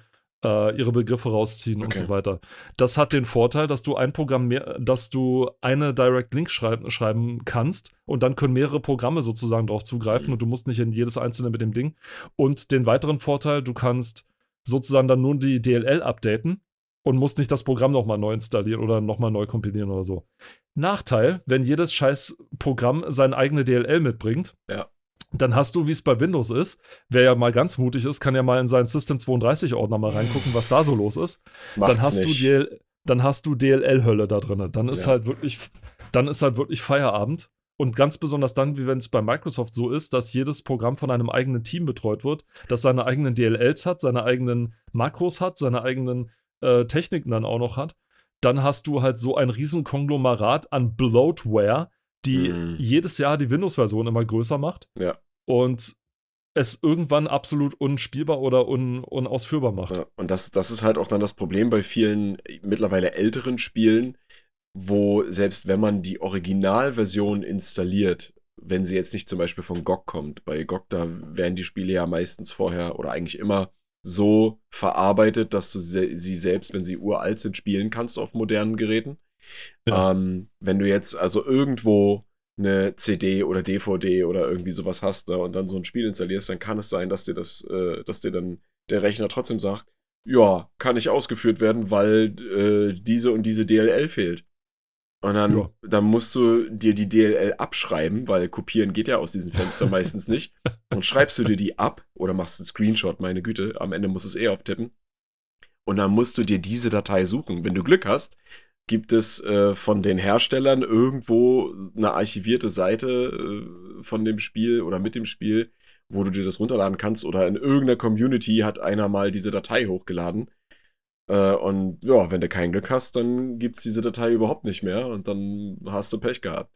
äh, ihre Begriffe rausziehen okay. und so weiter. Das hat den Vorteil, dass du ein Programm mehr, dass du eine Direct Link schreiben, schreiben kannst und dann können mehrere Programme sozusagen darauf zugreifen mhm. und du musst nicht in jedes einzelne mit dem Ding. Und den weiteren Vorteil, du kannst sozusagen dann nur die DLL updaten und musst nicht das Programm nochmal neu installieren oder nochmal neu kompilieren oder so. Nachteil, wenn jedes scheiß Programm seine eigene DLL mitbringt, ja. dann hast du, wie es bei Windows ist, wer ja mal ganz mutig ist, kann ja mal in seinen System 32 Ordner mal reingucken, was da so los ist. Macht's dann hast nicht. du DL, dann hast du DLL-Hölle da drin. Dann ist ja. halt wirklich, dann ist halt wirklich Feierabend. Und ganz besonders dann, wie wenn es bei Microsoft so ist, dass jedes Programm von einem eigenen Team betreut wird, das seine eigenen DLLs hat, seine eigenen Makros hat, seine eigenen äh, Techniken dann auch noch hat, dann hast du halt so ein riesen Konglomerat an Bloatware, die mhm. jedes Jahr die Windows-Version immer größer macht. Ja. Und es irgendwann absolut unspielbar oder un, unausführbar macht. Ja, und das, das ist halt auch dann das Problem bei vielen mittlerweile älteren Spielen, wo selbst wenn man die Originalversion installiert, wenn sie jetzt nicht zum Beispiel von GOG kommt, bei GOG, da werden die Spiele ja meistens vorher oder eigentlich immer so verarbeitet, dass du sie selbst, wenn sie uralt sind, spielen kannst auf modernen Geräten. Ja. Ähm, wenn du jetzt also irgendwo eine CD oder DVD oder irgendwie sowas hast ne, und dann so ein Spiel installierst, dann kann es sein, dass dir das, äh, dass dir dann der Rechner trotzdem sagt, ja, kann nicht ausgeführt werden, weil äh, diese und diese DLL fehlt. Und dann, ja. dann musst du dir die DLL abschreiben, weil kopieren geht ja aus diesen Fenstern meistens nicht. Und schreibst du dir die ab oder machst einen Screenshot, meine Güte, am Ende musst du es eh abtippen. Und dann musst du dir diese Datei suchen. Wenn du Glück hast, gibt es äh, von den Herstellern irgendwo eine archivierte Seite äh, von dem Spiel oder mit dem Spiel, wo du dir das runterladen kannst oder in irgendeiner Community hat einer mal diese Datei hochgeladen. Äh, und ja, wenn du kein Glück hast, dann gibt es diese Datei überhaupt nicht mehr und dann hast du Pech gehabt.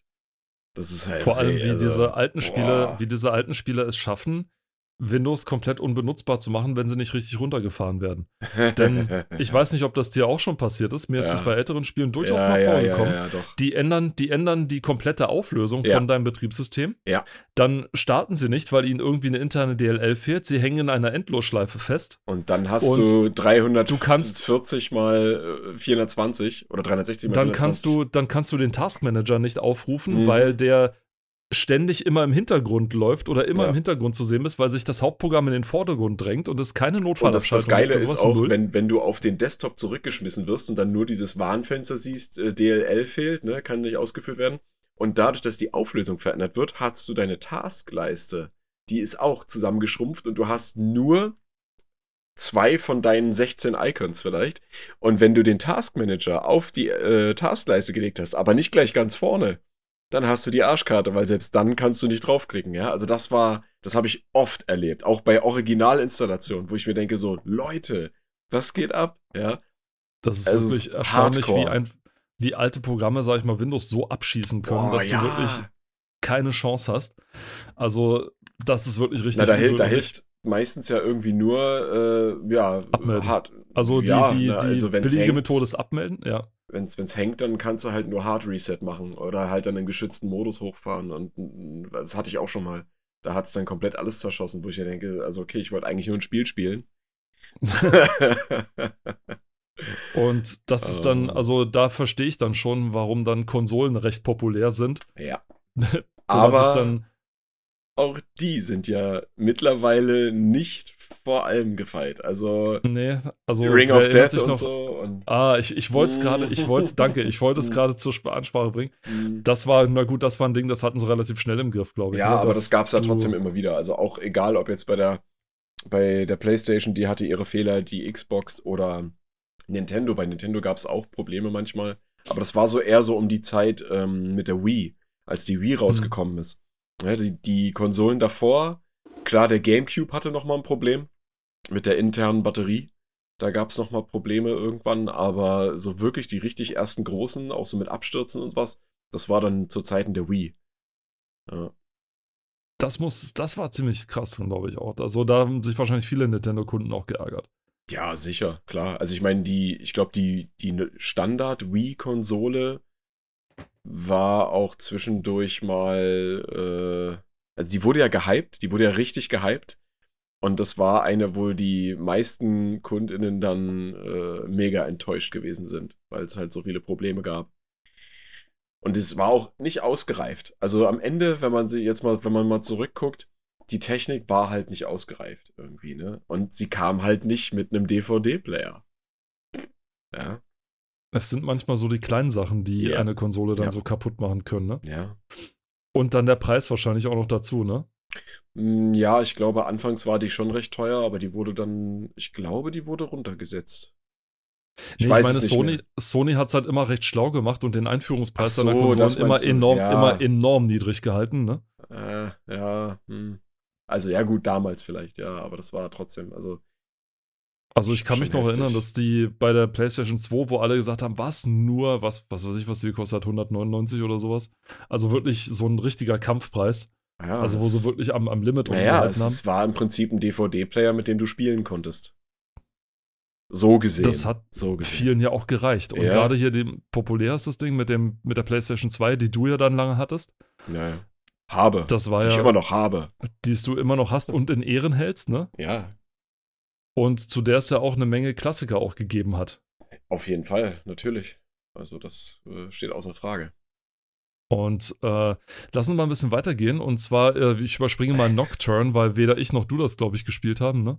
Das ist halt. Vor allem, wie also, diese alten Spiele, wie diese alten Spieler es schaffen, Windows komplett unbenutzbar zu machen, wenn sie nicht richtig runtergefahren werden. Denn ich weiß nicht, ob das dir auch schon passiert ist. Mir ja. ist es bei älteren Spielen durchaus ja, mal vorgekommen. Ja, die, ändern, die ändern die komplette Auflösung von deinem Betriebssystem. Ja. Dann starten sie nicht, weil ihnen irgendwie eine interne DLL fehlt. Sie hängen in einer Endlosschleife fest. Und dann hast Und du 340 mal 420 äh, oder 360 mal dann 420. Kannst du, dann kannst du den Taskmanager nicht aufrufen, mhm. weil der ständig immer im Hintergrund läuft oder immer ja. im Hintergrund zu sehen ist, weil sich das Hauptprogramm in den Vordergrund drängt und es keine Notfallabschaltung Und das, das Geile ist auch, wenn, wenn du auf den Desktop zurückgeschmissen wirst und dann nur dieses Warnfenster siehst, äh, DLL fehlt, ne, kann nicht ausgeführt werden. Und dadurch, dass die Auflösung verändert wird, hast du deine Taskleiste. Die ist auch zusammengeschrumpft und du hast nur zwei von deinen 16 Icons vielleicht. Und wenn du den Taskmanager auf die äh, Taskleiste gelegt hast, aber nicht gleich ganz vorne, dann hast du die Arschkarte, weil selbst dann kannst du nicht draufklicken, ja. Also das war, das habe ich oft erlebt, auch bei Originalinstallationen, wo ich mir denke so, Leute, was geht ab, ja. Das ist also wirklich erstaunlich, wie, ein, wie alte Programme, sag ich mal, Windows so abschießen können, Boah, dass ja. du wirklich keine Chance hast. Also, das ist wirklich richtig. Na, da, hilft, da hilft meistens ja irgendwie nur, äh, ja, abmelden. hart. Also die, ja, die, na, die also billige hängt, Methode ist abmelden, ja wenn es hängt, dann kannst du halt nur Hard Reset machen oder halt dann einen geschützten Modus hochfahren. Und das hatte ich auch schon mal. Da hat es dann komplett alles zerschossen, wo ich mir denke, also okay, ich wollte eigentlich nur ein Spiel spielen. Und das ist dann, ähm. also da verstehe ich dann schon, warum dann Konsolen recht populär sind. Ja. Aber dann auch die sind ja mittlerweile nicht vor allem gefeit. Also, nee, also Ring of Death und noch, so. Und ah, ich, ich wollte es gerade, ich wollte, danke, ich wollte es mm. gerade zur Ansprache bringen. Mm. Das war, na gut, das war ein Ding, das hatten sie relativ schnell im Griff, glaube ich. Ja, ne? aber das gab es ja trotzdem immer wieder. Also auch egal, ob jetzt bei der, bei der PlayStation, die hatte ihre Fehler, die Xbox oder Nintendo. Bei Nintendo gab es auch Probleme manchmal. Aber das war so eher so um die Zeit ähm, mit der Wii, als die Wii mhm. rausgekommen mhm. ist. Ja, die, die Konsolen davor, klar, der GameCube hatte nochmal ein Problem mit der internen Batterie. Da gab es nochmal Probleme irgendwann, aber so wirklich die richtig ersten großen, auch so mit Abstürzen und was, das war dann zu Zeiten der Wii. Ja. Das muss, das war ziemlich krass, glaube ich auch. Also da haben sich wahrscheinlich viele Nintendo-Kunden auch geärgert. Ja, sicher, klar. Also ich meine, die, ich glaube, die, die Standard-Wii-Konsole war auch zwischendurch mal, äh, also die wurde ja gehypt, die wurde ja richtig gehypt. Und das war eine, wo die meisten KundInnen dann äh, mega enttäuscht gewesen sind, weil es halt so viele Probleme gab. Und es war auch nicht ausgereift. Also am Ende, wenn man sie jetzt mal, wenn man mal zurückguckt, die Technik war halt nicht ausgereift irgendwie, ne? Und sie kam halt nicht mit einem DVD-Player. Ja. Es sind manchmal so die kleinen Sachen, die ja. eine Konsole dann ja. so kaputt machen können, ne? Ja. Und dann der Preis wahrscheinlich auch noch dazu, ne? Mm, ja, ich glaube, anfangs war die schon recht teuer, aber die wurde dann, ich glaube, die wurde runtergesetzt. Ich, nee, ich meine, Sony, Sony hat es halt immer recht schlau gemacht und den Einführungspreis so, seiner Konsolen immer enorm, ja. immer enorm niedrig gehalten, ne? Äh, ja, hm. Also ja, gut, damals vielleicht, ja, aber das war trotzdem, also also ich kann mich noch heftig. erinnern, dass die bei der PlayStation 2, wo alle gesagt haben, was nur, was, was weiß ich, was die gekostet hat, 199 oder sowas. Also wirklich so ein richtiger Kampfpreis. Ja, also wo sie wirklich am, am Limit naja, es haben. es war im Prinzip ein DVD-Player, mit dem du spielen konntest. So gesehen. Das hat so gesehen. vielen ja auch gereicht. Und ja. gerade hier dem populärstes Ding mit, dem, mit der PlayStation 2, die du ja dann lange hattest. Naja. Habe. Das war die ja. ich immer noch habe. Die du immer noch hast und in Ehren hältst, ne? Ja, und zu der es ja auch eine Menge Klassiker auch gegeben hat. Auf jeden Fall, natürlich. Also das äh, steht außer Frage. Und äh, lass uns mal ein bisschen weitergehen. Und zwar, äh, ich überspringe mal Nocturne, weil weder ich noch du das, glaube ich, gespielt haben, ne?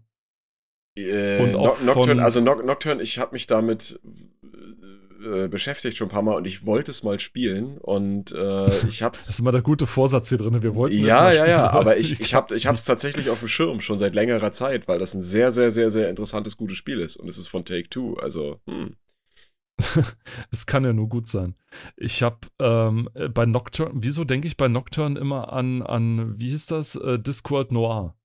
Äh, und auch no Nocturne, also Nocturne, ich habe mich damit äh, beschäftigt schon ein paar Mal und ich wollte es mal spielen und äh, ich hab's. das ist immer der gute Vorsatz hier drin, wir wollten Ja, ja, ja, aber ich, ich, hab, ich hab's tatsächlich auf dem Schirm schon seit längerer Zeit, weil das ein sehr, sehr, sehr, sehr interessantes, gutes Spiel ist und es ist von Take Two, also, hm. es kann ja nur gut sein. Ich habe ähm, bei Nocturne, wieso denke ich bei Nocturne immer an, an wie hieß das? Äh, Discord Noir.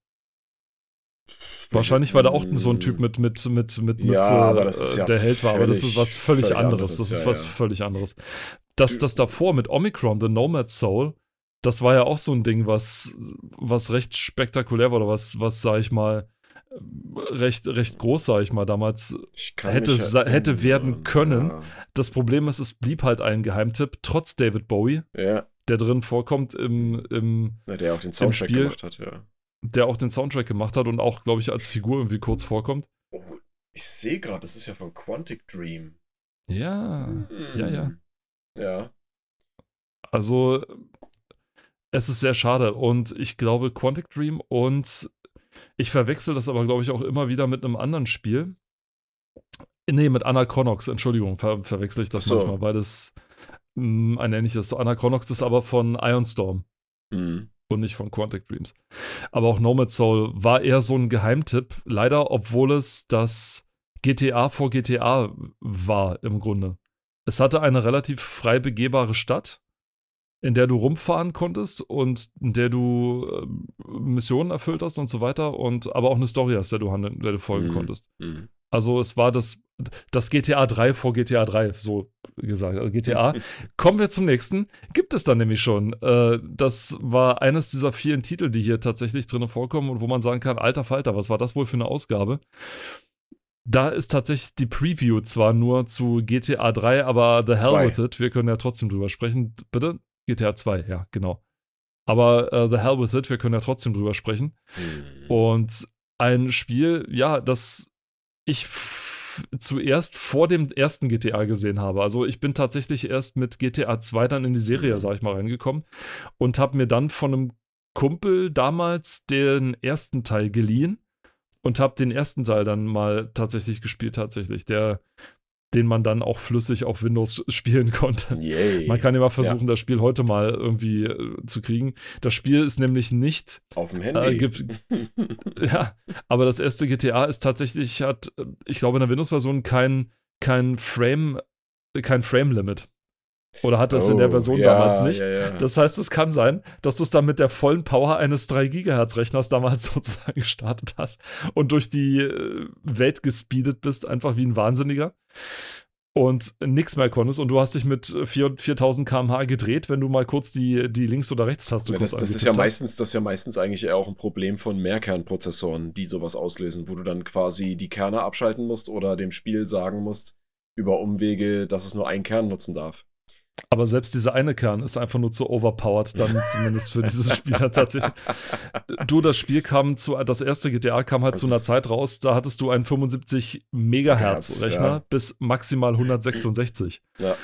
Wahrscheinlich war da auch so ein Typ mit, mit, mit, mit, ja, mit aber das ist ja der Held war, aber das ist was völlig, völlig anderes. Das ist ja, was ja. völlig anderes. Das, das davor mit Omicron, The Nomad Soul, das war ja auch so ein Ding, was, was recht spektakulär war oder was, was, sag ich mal, recht, recht groß, sag ich mal, damals Ich hätte sa- hätte werden können. Ja. Das Problem ist, es blieb halt ein Geheimtipp, trotz David Bowie, ja. der drin vorkommt, im, im, Na, der auch den Soundtrack Spiel- gemacht hat, ja. Der auch den Soundtrack gemacht hat und auch, glaube ich, als Figur irgendwie kurz vorkommt. Oh, ich sehe gerade, das ist ja von Quantic Dream. Ja, ja, ja. Hm. Ja. Also, es ist sehr schade und ich glaube, Quantic Dream und ich verwechsel das aber, glaube ich, auch immer wieder mit einem anderen Spiel. Nee, mit Anachronox, Entschuldigung, ver verwechsel ich das so. manchmal, weil das mh, ein ähnliches. Anachronox ist aber von Ironstorm. Hm. Und nicht von Quantic Dreams. Aber auch Nomad Soul war eher so ein Geheimtipp, leider, obwohl es das GTA vor GTA war im Grunde. Es hatte eine relativ frei begehbare Stadt, in der du rumfahren konntest und in der du ähm, Missionen erfüllt hast und so weiter und aber auch eine Story hast, der du handeln, der du folgen Mhm. konntest. Hm. Also es war das, das GTA 3 vor GTA 3, so gesagt. Also GTA. Kommen wir zum nächsten. Gibt es dann nämlich schon. Äh, das war eines dieser vielen Titel, die hier tatsächlich drin vorkommen und wo man sagen kann, alter Falter, was war das wohl für eine Ausgabe? Da ist tatsächlich die Preview zwar nur zu GTA 3, aber the hell Zwei. with it. Wir können ja trotzdem drüber sprechen. Bitte? GTA 2, ja, genau. Aber äh, the hell with it, wir können ja trotzdem drüber sprechen. Hm. Und ein Spiel, ja, das ich zuerst vor dem ersten GTA gesehen habe. Also ich bin tatsächlich erst mit GTA 2 dann in die Serie, Mhm. sag ich mal, reingekommen und habe mir dann von einem Kumpel damals den ersten Teil geliehen und habe den ersten Teil dann mal tatsächlich gespielt, tatsächlich, der, den man dann auch flüssig auf Windows spielen konnte. Yay. Man kann ja mal versuchen, das Spiel heute mal irgendwie äh, zu kriegen. Das Spiel ist nämlich nicht Auf dem Äh, Handy. gibt- ja, aber das erste GTA ist tatsächlich, hat, äh, ich glaube, in der Windows-Version kein, kein Frame, kein Frame-Limit. Oder hatte es in der Oh, Version ja, damals nicht. Ja, ja. Das heißt, es kann sein, dass du es dann mit der vollen Power eines 3 Gigahertz Rechners damals sozusagen gestartet hast und durch die äh, Welt gespeedet bist, einfach wie ein Wahnsinniger. Und nichts mehr konntest und du hast dich mit 4 4000 km/h gedreht, wenn du mal kurz die, die Links- oder Rechtstaste Ja, das, das ist ja hast. meistens, das ist ja meistens eigentlich eher auch ein Problem von Mehrkernprozessoren, die sowas auslösen, wo du dann quasi die Kerne abschalten musst oder dem Spiel sagen musst, über Umwege, dass es nur einen Kern nutzen darf. Aber selbst dieser eine Kern ist einfach nur zu overpowered, dann zumindest für dieses Spiel tatsächlich. Du, das Spiel kam zu, das erste GTA kam halt Das zu einer Zeit raus, da hattest du einen 75 Megahertz Rechner ja. bis maximal 166. Ja.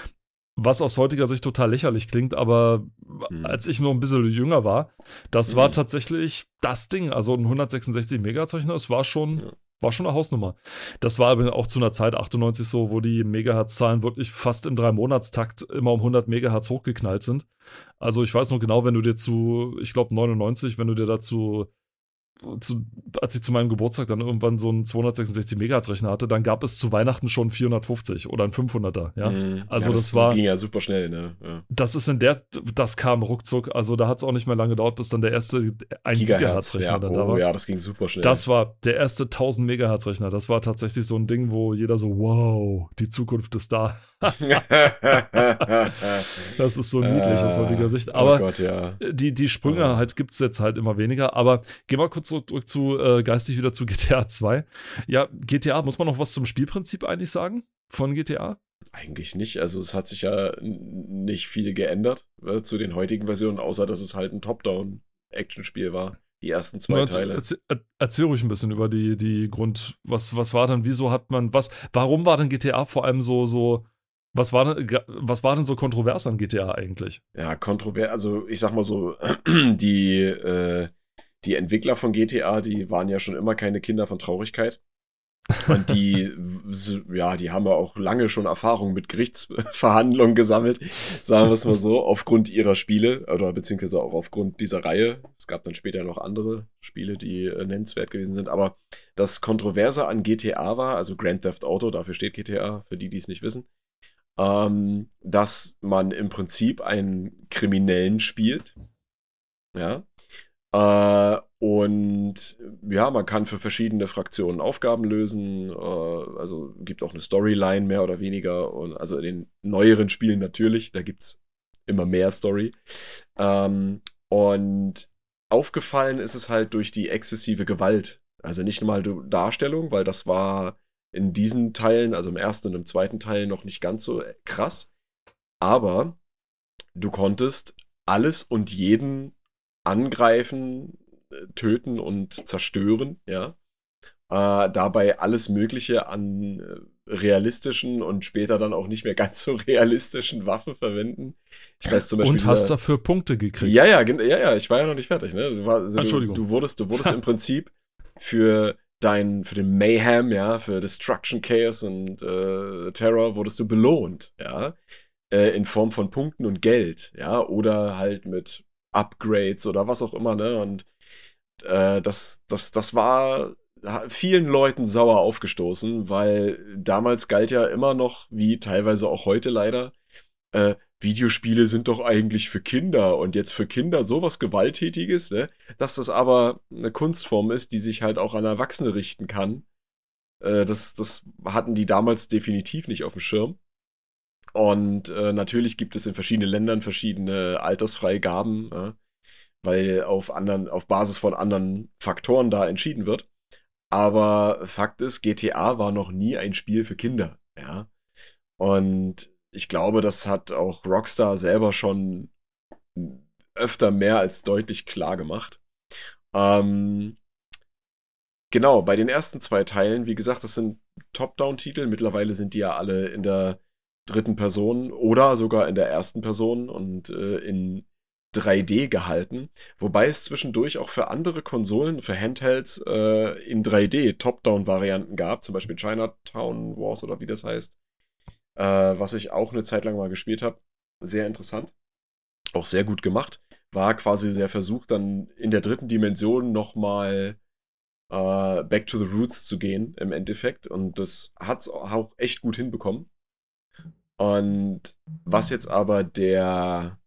Was aus heutiger Sicht total lächerlich klingt, aber Hm. als ich noch ein bisschen jünger war, das war Mhm. tatsächlich das Ding. Also ein 166 Megahertz Rechner, es war schon, Ja. War schon eine Hausnummer. Das war aber auch zu einer Zeit 98 so, wo die Megahertz-Zahlen wirklich fast im Drei-Monatstakt immer um 100 Megahertz hochgeknallt sind. Also ich weiß noch genau, wenn du dir zu, ich glaube 99, wenn du dir dazu, zu, als ich zu meinem Geburtstag dann irgendwann so einen 266 Megahertz Rechner hatte, dann gab es zu Weihnachten schon 450 oder ein 500er. Ja, Mhm. Also ja, das war- ging ja super schnell, ne? Ja. das ist in der, das kam ruckzuck. Also da hat es auch nicht mehr lange gedauert, bis dann der erste 1 Gigahertz Rechner ja. dann da Oh, war. ja, das ging super schnell. Das war der erste 1000 Megahertz Rechner. Das war tatsächlich so ein Ding, wo jeder so, wow, die Zukunft ist da. Das ist so niedlich aus heutiger Sicht. Aber oh Gott, ja. die, die Sprünge Ja. halt gibt es jetzt halt immer weniger. Aber geh mal kurz zurück zu, äh, geistig wieder zu GTA 2. Ja, GTA, muss man noch was zum Spielprinzip eigentlich sagen von GTA? Eigentlich nicht. Also es hat sich ja nicht viel geändert äh, zu den heutigen Versionen, außer dass es halt ein Top-Down-Action-Spiel war. Die ersten zwei Na, Teile. Erzähl, er- erzähl ruhig ein bisschen über die, die Grund, was, was war denn, wieso hat man, was, warum war denn GTA vor allem so, so, was war denn, was war denn so kontrovers an GTA eigentlich? Ja, kontrovers. Also ich sag mal so, die, äh, die Entwickler von GTA, die waren ja schon immer keine Kinder von Traurigkeit. Und die, ja, die haben ja auch lange schon Erfahrung mit Gerichtsverhandlungen gesammelt, sagen wir es mal so, aufgrund ihrer Spiele oder beziehungsweise auch aufgrund dieser Reihe. Es gab dann später noch andere Spiele, die äh, nennenswert gewesen sind. Aber das Kontroverse an GTA war, also Grand Theft Auto, dafür steht GTA, für die, die es nicht wissen, ähm, dass man im Prinzip einen Kriminellen spielt. Ja. Äh, und ja, man kann für verschiedene Fraktionen Aufgaben lösen. Äh, also gibt auch eine Storyline mehr oder weniger. Und also in den neueren Spielen natürlich, da gibt es immer mehr Story. Ähm, und aufgefallen ist es halt durch die exzessive Gewalt. Also nicht mal die Darstellung, weil das war in diesen Teilen, also im ersten und im zweiten Teil, noch nicht ganz so krass. Aber du konntest alles und jeden angreifen, töten und zerstören, ja. Äh, dabei alles Mögliche an äh, realistischen und später dann auch nicht mehr ganz so realistischen Waffen verwenden. Ich weiß zum Beispiel. Und hast dafür Punkte gekriegt. Ja, ja, ja, ja, ich war ja noch nicht fertig, ne? Du, war, also Entschuldigung. Du, du wurdest, du wurdest im Prinzip für dein, für den Mayhem, ja, für Destruction, Chaos und äh, Terror wurdest du belohnt, ja. Äh, in Form von Punkten und Geld, ja, oder halt mit Upgrades oder was auch immer, ne? Und äh, das, das, das war vielen Leuten sauer aufgestoßen, weil damals galt ja immer noch, wie teilweise auch heute leider, äh, Videospiele sind doch eigentlich für Kinder und jetzt für Kinder sowas Gewalttätiges, ne? Dass das aber eine Kunstform ist, die sich halt auch an Erwachsene richten kann. Äh, das, das hatten die damals definitiv nicht auf dem Schirm. Und äh, natürlich gibt es in verschiedenen Ländern verschiedene Altersfreigaben. Äh? weil auf anderen, auf Basis von anderen Faktoren da entschieden wird. Aber Fakt ist, GTA war noch nie ein Spiel für Kinder, ja. Und ich glaube, das hat auch Rockstar selber schon öfter mehr als deutlich klar gemacht. Ähm, genau, bei den ersten zwei Teilen, wie gesagt, das sind Top-Down-Titel. Mittlerweile sind die ja alle in der dritten Person oder sogar in der ersten Person und äh, in 3D gehalten, wobei es zwischendurch auch für andere Konsolen, für Handhelds äh, in 3D Top-Down-Varianten gab, zum Beispiel Chinatown Wars oder wie das heißt, äh, was ich auch eine Zeit lang mal gespielt habe. Sehr interessant, auch sehr gut gemacht. War quasi der Versuch, dann in der dritten Dimension nochmal äh, Back to the Roots zu gehen im Endeffekt und das hat es auch echt gut hinbekommen. Und was jetzt aber der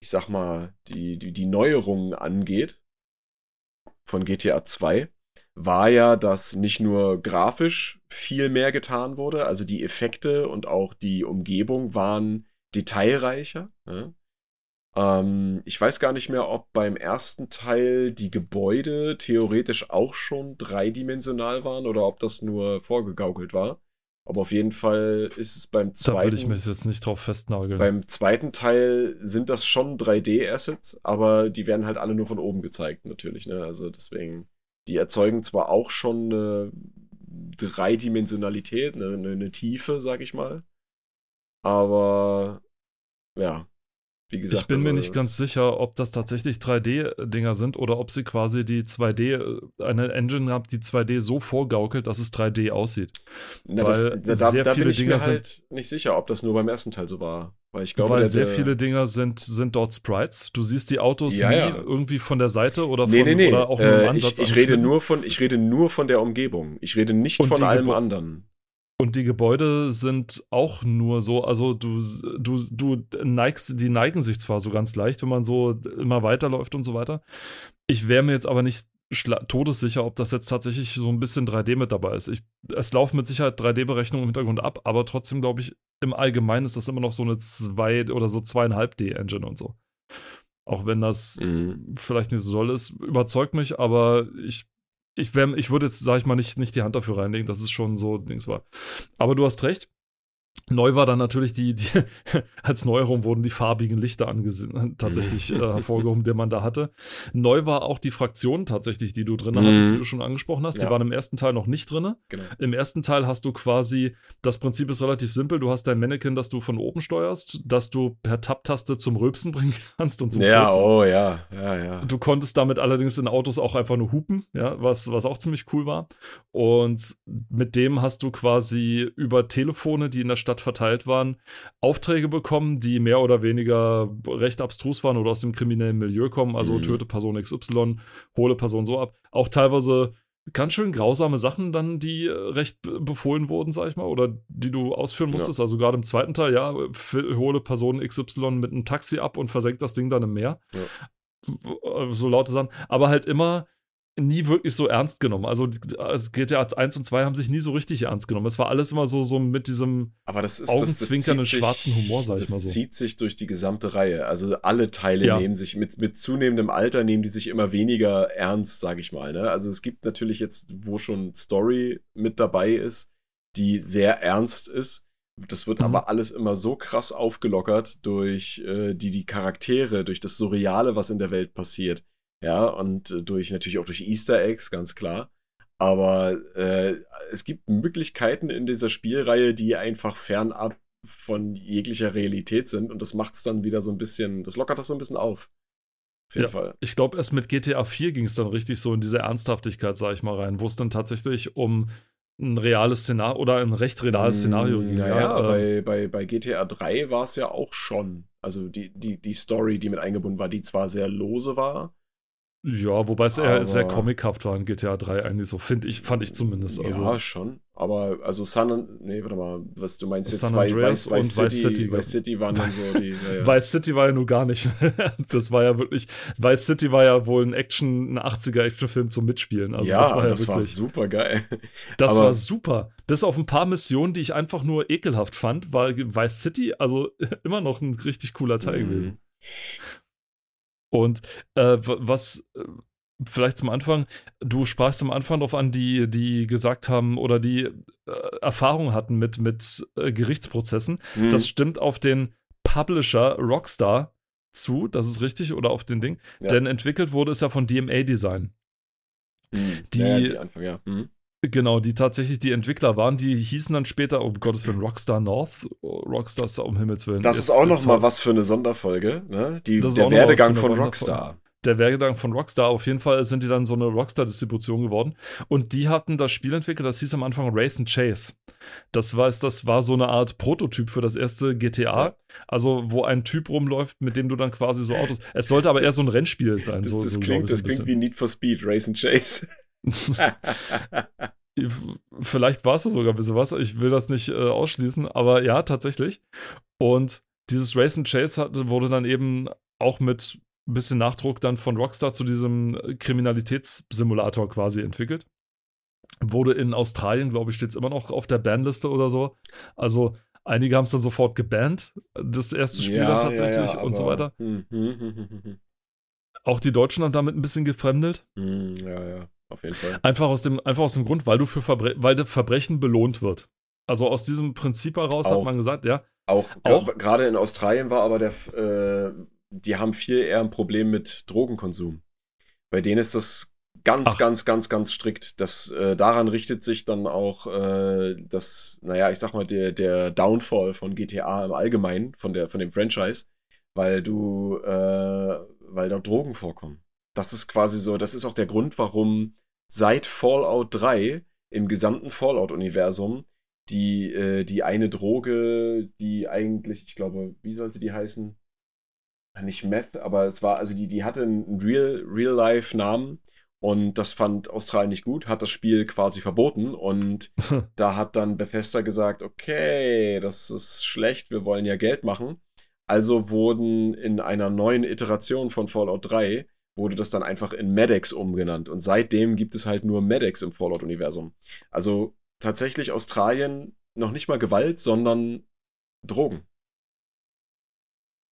ich sag mal, die, die, die Neuerungen angeht von GTA 2, war ja, dass nicht nur grafisch viel mehr getan wurde, also die Effekte und auch die Umgebung waren detailreicher. Ne? Ähm, ich weiß gar nicht mehr, ob beim ersten Teil die Gebäude theoretisch auch schon dreidimensional waren oder ob das nur vorgegaukelt war. Aber auf jeden Fall ist es beim zweiten. Da würde ich mich jetzt nicht drauf festnageln. Beim zweiten Teil sind das schon 3D-Assets, aber die werden halt alle nur von oben gezeigt, natürlich. Ne? Also deswegen, die erzeugen zwar auch schon eine Dreidimensionalität, eine, eine Tiefe, sag ich mal. Aber ja, wie gesagt, ich bin also mir nicht ganz sicher, ob das tatsächlich 3D-Dinger sind oder ob sie quasi die 2D, äh, eine Engine haben, die 2D so vorgaukelt, dass es 3D aussieht. Na, weil das, da, sehr da viele bin ich Dinger mir halt sind, nicht sicher, ob das nur beim ersten Teil so war. Weil ich glaube, weil sehr viele Dinger sind, sind dort Sprites. Du siehst die Autos ja, nie ja. irgendwie von der Seite oder, von, nee, nee, nee. oder auch nur im äh, Ansatz. Ich, ich rede nur von, ich rede nur von der Umgebung. Ich rede nicht Und von allem Gebo anderen. Und die Gebäude sind auch nur so, also du, du, du neigst, die neigen sich zwar so ganz leicht, wenn man so immer weiterläuft und so weiter. Ich wäre mir jetzt aber nicht todessicher, ob das jetzt tatsächlich so ein bisschen 3D mit dabei ist. Ich, es laufen mit Sicherheit 3D-Berechnungen im Hintergrund ab, aber trotzdem glaube ich, im Allgemeinen ist das immer noch so eine 2 oder so zweieinhalb D-Engine und so. Auch wenn das mhm. vielleicht nicht so soll ist, überzeugt mich, aber ich ich, wär, ich würde jetzt, sag ich mal, nicht, nicht die Hand dafür reinlegen, dass es schon so Dings war. Aber du hast recht. Neu war dann natürlich die, die als Neuerung wurden die farbigen Lichter angesehen, tatsächlich äh, hervorgehoben, die man da hatte. Neu war auch die Fraktion tatsächlich, die du drin mhm. hattest, die du schon angesprochen hast. Ja. Die waren im ersten Teil noch nicht drin. Genau. Im ersten Teil hast du quasi, das Prinzip ist relativ simpel. Du hast dein Mannequin, das du von oben steuerst, das du per Tab-Taste zum Rülpsen bringen kannst und zum Ja, Furzen. oh ja, ja, ja. Du konntest damit allerdings in Autos auch einfach nur hupen, ja, was, was auch ziemlich cool war. Und mit dem hast du quasi über Telefone, die in der Stadt verteilt waren, Aufträge bekommen, die mehr oder weniger recht abstrus waren oder aus dem kriminellen Milieu kommen. Also mhm. töte Person XY, hole Person so ab. Auch teilweise ganz schön grausame Sachen dann, die recht befohlen wurden, sag ich mal, oder die du ausführen musstest. Ja. Also gerade im zweiten Teil, ja, hole Person XY mit einem Taxi ab und versenkt das Ding dann im Meer. Ja. So laute Sachen. Aber halt immer nie wirklich so ernst genommen. Also, also GTA 1 und 2 haben sich nie so richtig ernst genommen. Es war alles immer so, so mit diesem Aber das ist, augenzwinkernden schwarzen Humor, sag das ich mal so. Das zieht sich durch die gesamte Reihe. Also alle Teile Ja. nehmen sich mit, mit zunehmendem Alter nehmen die sich immer weniger ernst, sag ich mal. Ne? Also es gibt natürlich jetzt, wo schon Story mit dabei ist, die sehr ernst ist. Das wird Mhm. aber alles immer so krass aufgelockert durch äh, die, die Charaktere, durch das Surreale, was in der Welt passiert. Ja, und äh, durch natürlich auch durch Easter Eggs, ganz klar. Aber äh, es gibt Möglichkeiten in dieser Spielreihe, die einfach fernab von jeglicher Realität sind. Und das macht es dann wieder so ein bisschen, das lockert das so ein bisschen auf. Auf jeden Ja. Fall. Ich glaube, erst mit GTA 4 ging es dann richtig so in diese Ernsthaftigkeit, sag ich mal, rein, wo es dann tatsächlich um ein reales Szenario oder ein recht reales Szenario ging. Naja, ja, bei, äh, bei, bei GTA 3 war es ja auch schon. Also die, die, die Story, die mit eingebunden war, die zwar sehr lose war. Ja, wobei es eher sehr comichaft war in GTA 3 eigentlich so, finde ich, fand ich zumindest. Also, ja, schon. Aber also Sun und, nee, warte mal, was du meinst jetzt, San Vice, Andreas Vice, Vice, und Vice City, City. Vice City waren dann so die, ja, ja. Vice City war ja nur gar nicht. das war ja wirklich, Vice City war ja wohl ein Action, ein 80er Actionfilm zum Mitspielen. Also ja, das war ja das war wirklich, super geil. das aber- war super. Bis auf ein paar Missionen, die ich einfach nur ekelhaft fand, war Vice City also immer noch ein richtig cooler Teil Mhm. gewesen. Und äh, was äh, vielleicht zum Anfang, du sprachst am Anfang darauf an, die, die gesagt haben oder die äh, Erfahrung hatten mit, mit äh, Gerichtsprozessen. Mhm. Das stimmt auf den Publisher Rockstar zu, das ist richtig, oder auf den Ding. Ja. Denn entwickelt wurde es ja von DMA Design. Mhm. die- ja, die Anfang, ja. Mhm. Genau, die tatsächlich die Entwickler waren, die hießen dann später, um Gottes Willen, Rockstar North, Rockstar um Himmels Willen. Das ist auch noch zwar mal was für eine Sonderfolge, ne? Die, der Werdegang von. Rockstar. Der Werdegang von Rockstar, auf jeden Fall sind die dann so eine Rockstar-Distribution geworden. Und die hatten das Spiel entwickelt, das hieß am Anfang Race and Chase. Das war, das war so eine Art Prototyp für das erste GTA. Also, wo ein Typ rumläuft, mit dem du dann quasi so Autos. Es sollte aber eher Das- so ein Rennspiel sein. Das, so, das so, klingt, das klingt wie Need for Speed, Race and Chase. Vielleicht war es ja sogar ein bisschen was. Ich will das nicht äh, ausschließen, aber ja, tatsächlich. Und dieses Race and Chase hatte, wurde dann eben auch mit ein bisschen Nachdruck dann von Rockstar zu diesem Kriminalitätssimulator quasi entwickelt. Wurde in Australien, glaube ich, steht es immer noch auf der Banliste oder so. Also einige haben es dann sofort gebannt, das erste Spiel dann tatsächlich und so weiter. Hm, hm, hm, hm, hm, Auch die Deutschen haben damit ein bisschen gefremdelt. ja, ja, auf jeden Fall. Einfach aus dem, einfach aus dem Grund, weil du für Verbre weil der Verbrechen belohnt wird. Also aus diesem Prinzip heraus hat Auch. man gesagt, ja, Auch, Auch- gerade in Australien war aber der, äh, die haben viel eher ein Problem mit Drogenkonsum. Bei denen ist das ganz, Ach. ganz, ganz, ganz strikt. Das, äh, daran richtet sich dann auch äh, das, naja, ich sag mal, der, der Downfall von GTA im Allgemeinen, von, der, von dem Franchise, weil du, äh, weil da Drogen vorkommen. Das ist quasi so, das ist auch der Grund, warum seit Fallout 3 im gesamten Fallout-Universum die, äh, die eine Droge, die eigentlich, ich glaube, wie sollte die heißen? Nicht Meth, aber es war, also die, die hatte einen Real, Real-Life-Namen und das fand Australien nicht gut, hat das Spiel quasi verboten und da hat dann Bethesda gesagt, okay, das ist schlecht, wir wollen ja Geld machen. Also wurden in einer neuen Iteration von Fallout 3 wurde das dann einfach in Medex umgenannt und seitdem gibt es halt nur Medex im Fallout-Universum. Also tatsächlich Australien noch nicht mal Gewalt, sondern Drogen.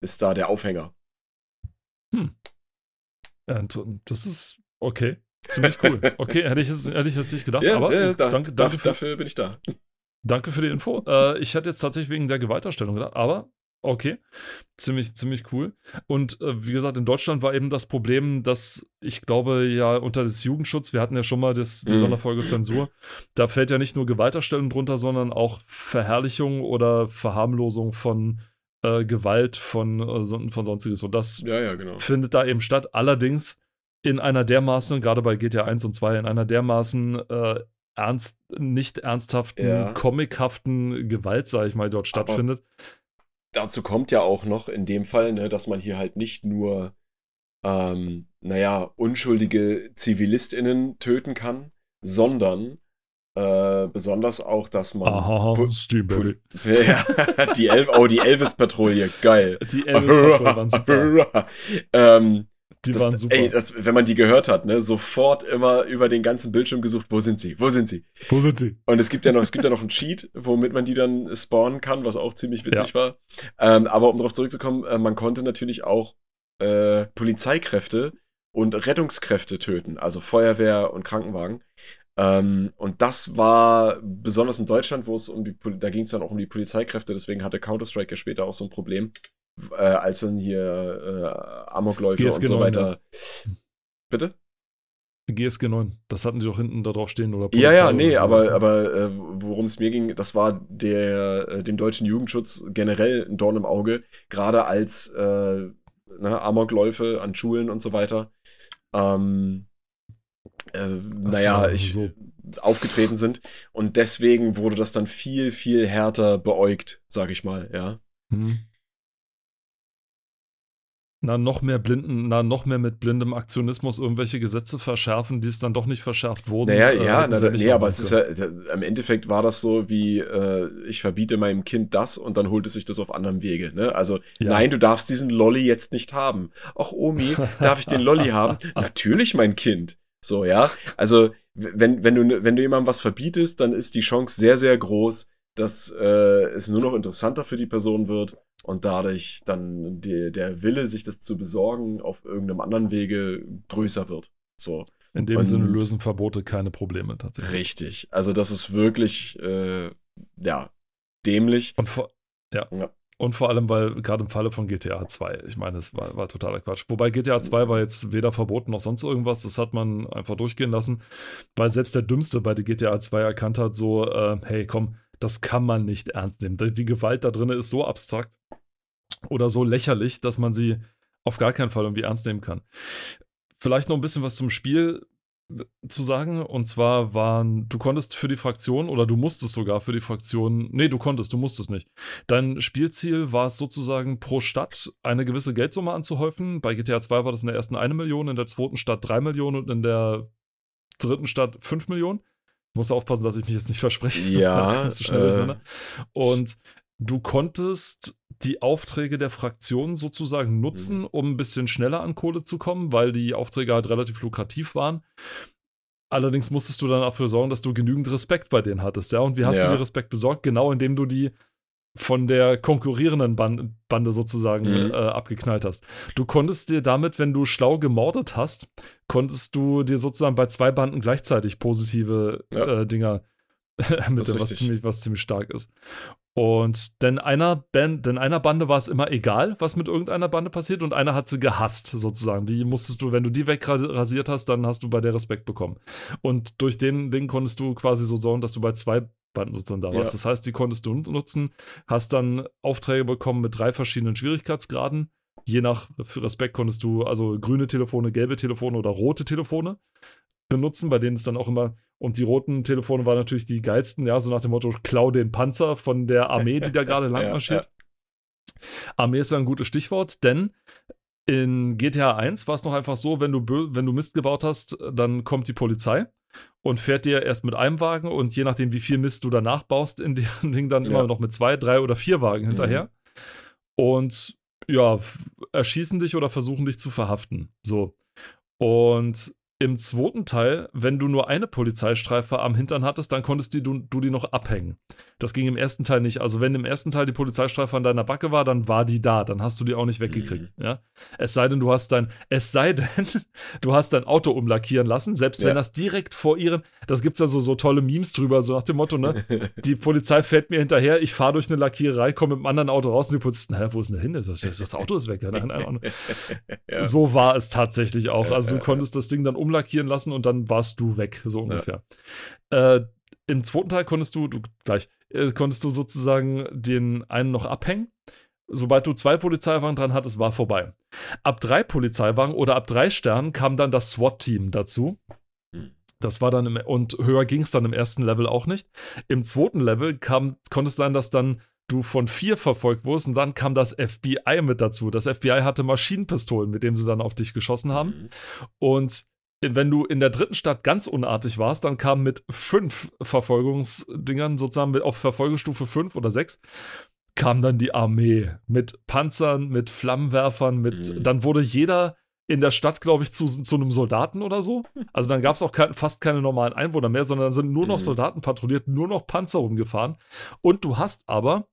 Ist da der Aufhänger. Und das ist okay. Ziemlich cool. Okay, hätte ich jetzt, hätte ich jetzt nicht gedacht, Ja, aber ja, da, danke, da, danke, für, dafür bin ich da. danke für die Info. Äh, ich hätte jetzt tatsächlich wegen der Gewalterstellung gedacht, aber okay. Ziemlich, ziemlich cool. Und äh, wie gesagt, in Deutschland war eben das Problem, dass ich glaube, ja, unter des Jugendschutz, wir hatten ja schon mal das, die Mhm. Sonderfolge Zensur, da fällt ja nicht nur Gewalterstellung drunter, sondern auch Verherrlichung oder Verharmlosung von äh, Gewalt, von, äh, von sonstiges. Und das Ja, ja, genau. findet da eben statt. Allerdings in einer dermaßen, gerade bei GTA 1 und 2, in einer dermaßen äh, ernst, nicht ernsthaften, Ja. comichaften Gewalt, sage ich mal, dort Aber- stattfindet. Dazu kommt ja auch noch in dem Fall, ne, dass man hier halt nicht nur, ähm, naja, unschuldige ZivilistInnen töten kann, sondern äh, besonders auch, dass man Aha, ja, die, El oh, die Elvis-Patrouille, geil. Die Elvis-Patrouille waren super. ähm, Die das, waren super. Ey, das, wenn man die gehört hat, ne, sofort immer über den ganzen Bildschirm gesucht, wo sind sie? Wo sind sie? Wo sind sie? Und es gibt ja noch, es gibt ja noch einen Cheat, womit man die dann spawnen kann, was auch ziemlich witzig ja. war. Ähm, aber um darauf zurückzukommen, äh, man konnte natürlich auch äh, Polizeikräfte und Rettungskräfte töten, also Feuerwehr und Krankenwagen. Ähm, und das war besonders in Deutschland, wo es um die, da ging es dann auch um die Polizeikräfte, deswegen hatte Counter-Strike ja später auch so ein Problem, äh, als dann hier äh, Amokläufe GSG und so 9, weiter. Ja. Bitte? GSG 9, das hatten die doch hinten da drauf stehen oder Polizei Ja, ja, nee, aber, aber äh, worum es mir ging, das war der, äh, dem deutschen Jugendschutz generell ein Dorn im Auge, gerade als äh, ne, Amokläufe an Schulen und so weiter. Ähm, äh, naja, ich so. aufgetreten sind. Und deswegen wurde das dann viel, viel härter beäugt, sag ich mal, ja. Hm. Na, noch mehr blinden, na, noch mehr mit blindem Aktionismus irgendwelche Gesetze verschärfen, die es dann doch nicht verschärft wurden. Naja, äh, ja, na, nee, aber es ist ja, im Endeffekt war das so wie, äh, ich verbiete meinem Kind das und dann holt es sich das auf anderem Wege, ne? Also, ja. nein, du darfst diesen Lolly jetzt nicht haben. Ach, Omi, darf ich den Lolly haben? Natürlich, mein Kind. So, ja. Also, wenn, wenn du, wenn du jemandem was verbietest, dann ist die Chance sehr, sehr groß, dass äh, es nur noch interessanter für die Person wird und dadurch dann die, der Wille, sich das zu besorgen, auf irgendeinem anderen Wege größer wird. So. In dem und, Sinne lösen Verbote keine Probleme tatsächlich. Richtig. Also das ist wirklich, äh, ja, dämlich. Und vor, ja. ja. Und vor allem, weil gerade im Falle von GTA 2, ich meine, es war, war totaler Quatsch. Wobei GTA 2 war jetzt weder verboten noch sonst irgendwas, das hat man einfach durchgehen lassen, weil selbst der Dümmste bei der GTA 2 erkannt hat, so, äh, hey, komm, das kann man nicht ernst nehmen. Die Gewalt da drin ist so abstrakt oder so lächerlich, dass man sie auf gar keinen Fall irgendwie ernst nehmen kann. Vielleicht noch ein bisschen was zum Spiel zu sagen. Und zwar waren, du konntest für die Fraktion oder du musstest sogar für die Fraktion, nee, du konntest, du musstest nicht. Dein Spielziel war es sozusagen pro Stadt eine gewisse Geldsumme anzuhäufen. Bei GTA 2 war das in der ersten eine Million, in der zweiten Stadt drei Millionen und in der dritten Stadt fünf Millionen. Ich muss aufpassen, dass ich mich jetzt nicht verspreche. Ja. äh, und du konntest die Aufträge der Fraktion sozusagen nutzen, mhm. um ein bisschen schneller an Kohle zu kommen, weil die Aufträge halt relativ lukrativ waren. Allerdings musstest du dann dafür sorgen, dass du genügend Respekt bei denen hattest, ja. Und wie hast ja. du dir Respekt besorgt? Genau, indem du die von der konkurrierenden Band Bande sozusagen mhm. äh, abgeknallt hast. Du konntest dir damit, wenn du schlau gemordet hast, konntest du dir sozusagen bei zwei Banden gleichzeitig positive ja. äh, Dinger ermitteln, was ziemlich, was ziemlich stark ist. Und denn einer, Band, denn einer Bande war es immer egal, was mit irgendeiner Bande passiert, und einer hat sie gehasst, sozusagen. Die musstest du, wenn du die wegrasiert hast, dann hast du bei der Respekt bekommen. Und durch den Ding konntest du quasi so sorgen, dass du bei zwei Banden sozusagen da warst. Ja. Das heißt, die konntest du nutzen, hast dann Aufträge bekommen mit drei verschiedenen Schwierigkeitsgraden. Je nach Respekt konntest du also grüne Telefone, gelbe Telefone oder rote Telefone benutzen, bei denen es dann auch immer, und die roten Telefone waren natürlich die geilsten, ja, so nach dem Motto, klau den Panzer von der Armee, die da gerade lang marschiert. Ja, ja. Armee ist ja ein gutes Stichwort, denn in GTA 1 war es noch einfach so, wenn du, wenn du Mist gebaut hast, dann kommt die Polizei und fährt dir erst mit einem Wagen und je nachdem, wie viel Mist du danach baust, in dem Ding dann ja. immer noch mit zwei, drei oder vier Wagen hinterher. Mhm. Und ja, erschießen dich oder versuchen dich zu verhaften. So. Und im zweiten Teil, wenn du nur eine Polizeistreife am Hintern hattest, dann konntest du, du die noch abhängen. Das ging im ersten Teil nicht. Also wenn im ersten Teil die Polizeistreife an deiner Backe war, dann war die da. Dann hast du die auch nicht weggekriegt. Mhm. Ja? Es sei denn, du hast dein, es sei denn, du hast dein Auto umlackieren lassen, selbst ja. wenn das direkt vor ihren, das gibt es ja so, so tolle Memes drüber, so nach dem Motto, ne? die Polizei fährt mir hinterher, ich fahre durch eine Lackiererei, komme mit einem anderen Auto raus und die Polizisten, hä, wo ist denn der hin? Das, das Auto ist weg. Ja, nein, nein, ja. So war es tatsächlich auch. Also du konntest das Ding dann umlackieren lassen und dann warst du weg, so ungefähr. Äh, Im zweiten Teil konntest du, du gleich, äh, konntest du sozusagen den einen noch abhängen. Sobald du zwei Polizeiwagen dran hattest, war vorbei. Ab drei Polizeiwagen oder ab drei Sternen kam dann das SWAT-Team dazu. Hm. Das war dann im, und höher ging es dann im ersten Level auch nicht. Im zweiten Level kam, konnte es sein, dass dann du von vier verfolgt wurdest und dann kam das FBI mit dazu. Das FBI hatte Maschinenpistolen, mit denen sie dann auf dich geschossen haben. Mhm. Und wenn du in der dritten Stadt ganz unartig warst, dann kam mit fünf Verfolgungsdingern, sozusagen mit, auf Verfolgungsstufe fünf oder sechs, kam dann die Armee mit Panzern, mit Flammenwerfern, mit, mhm. dann wurde jeder in der Stadt, glaube ich, zu, zu einem Soldaten oder so. Also dann gab es auch kein, fast keine normalen Einwohner mehr, sondern dann sind nur noch mhm. Soldaten patrouilliert, nur noch Panzer rumgefahren. Und du hast aber,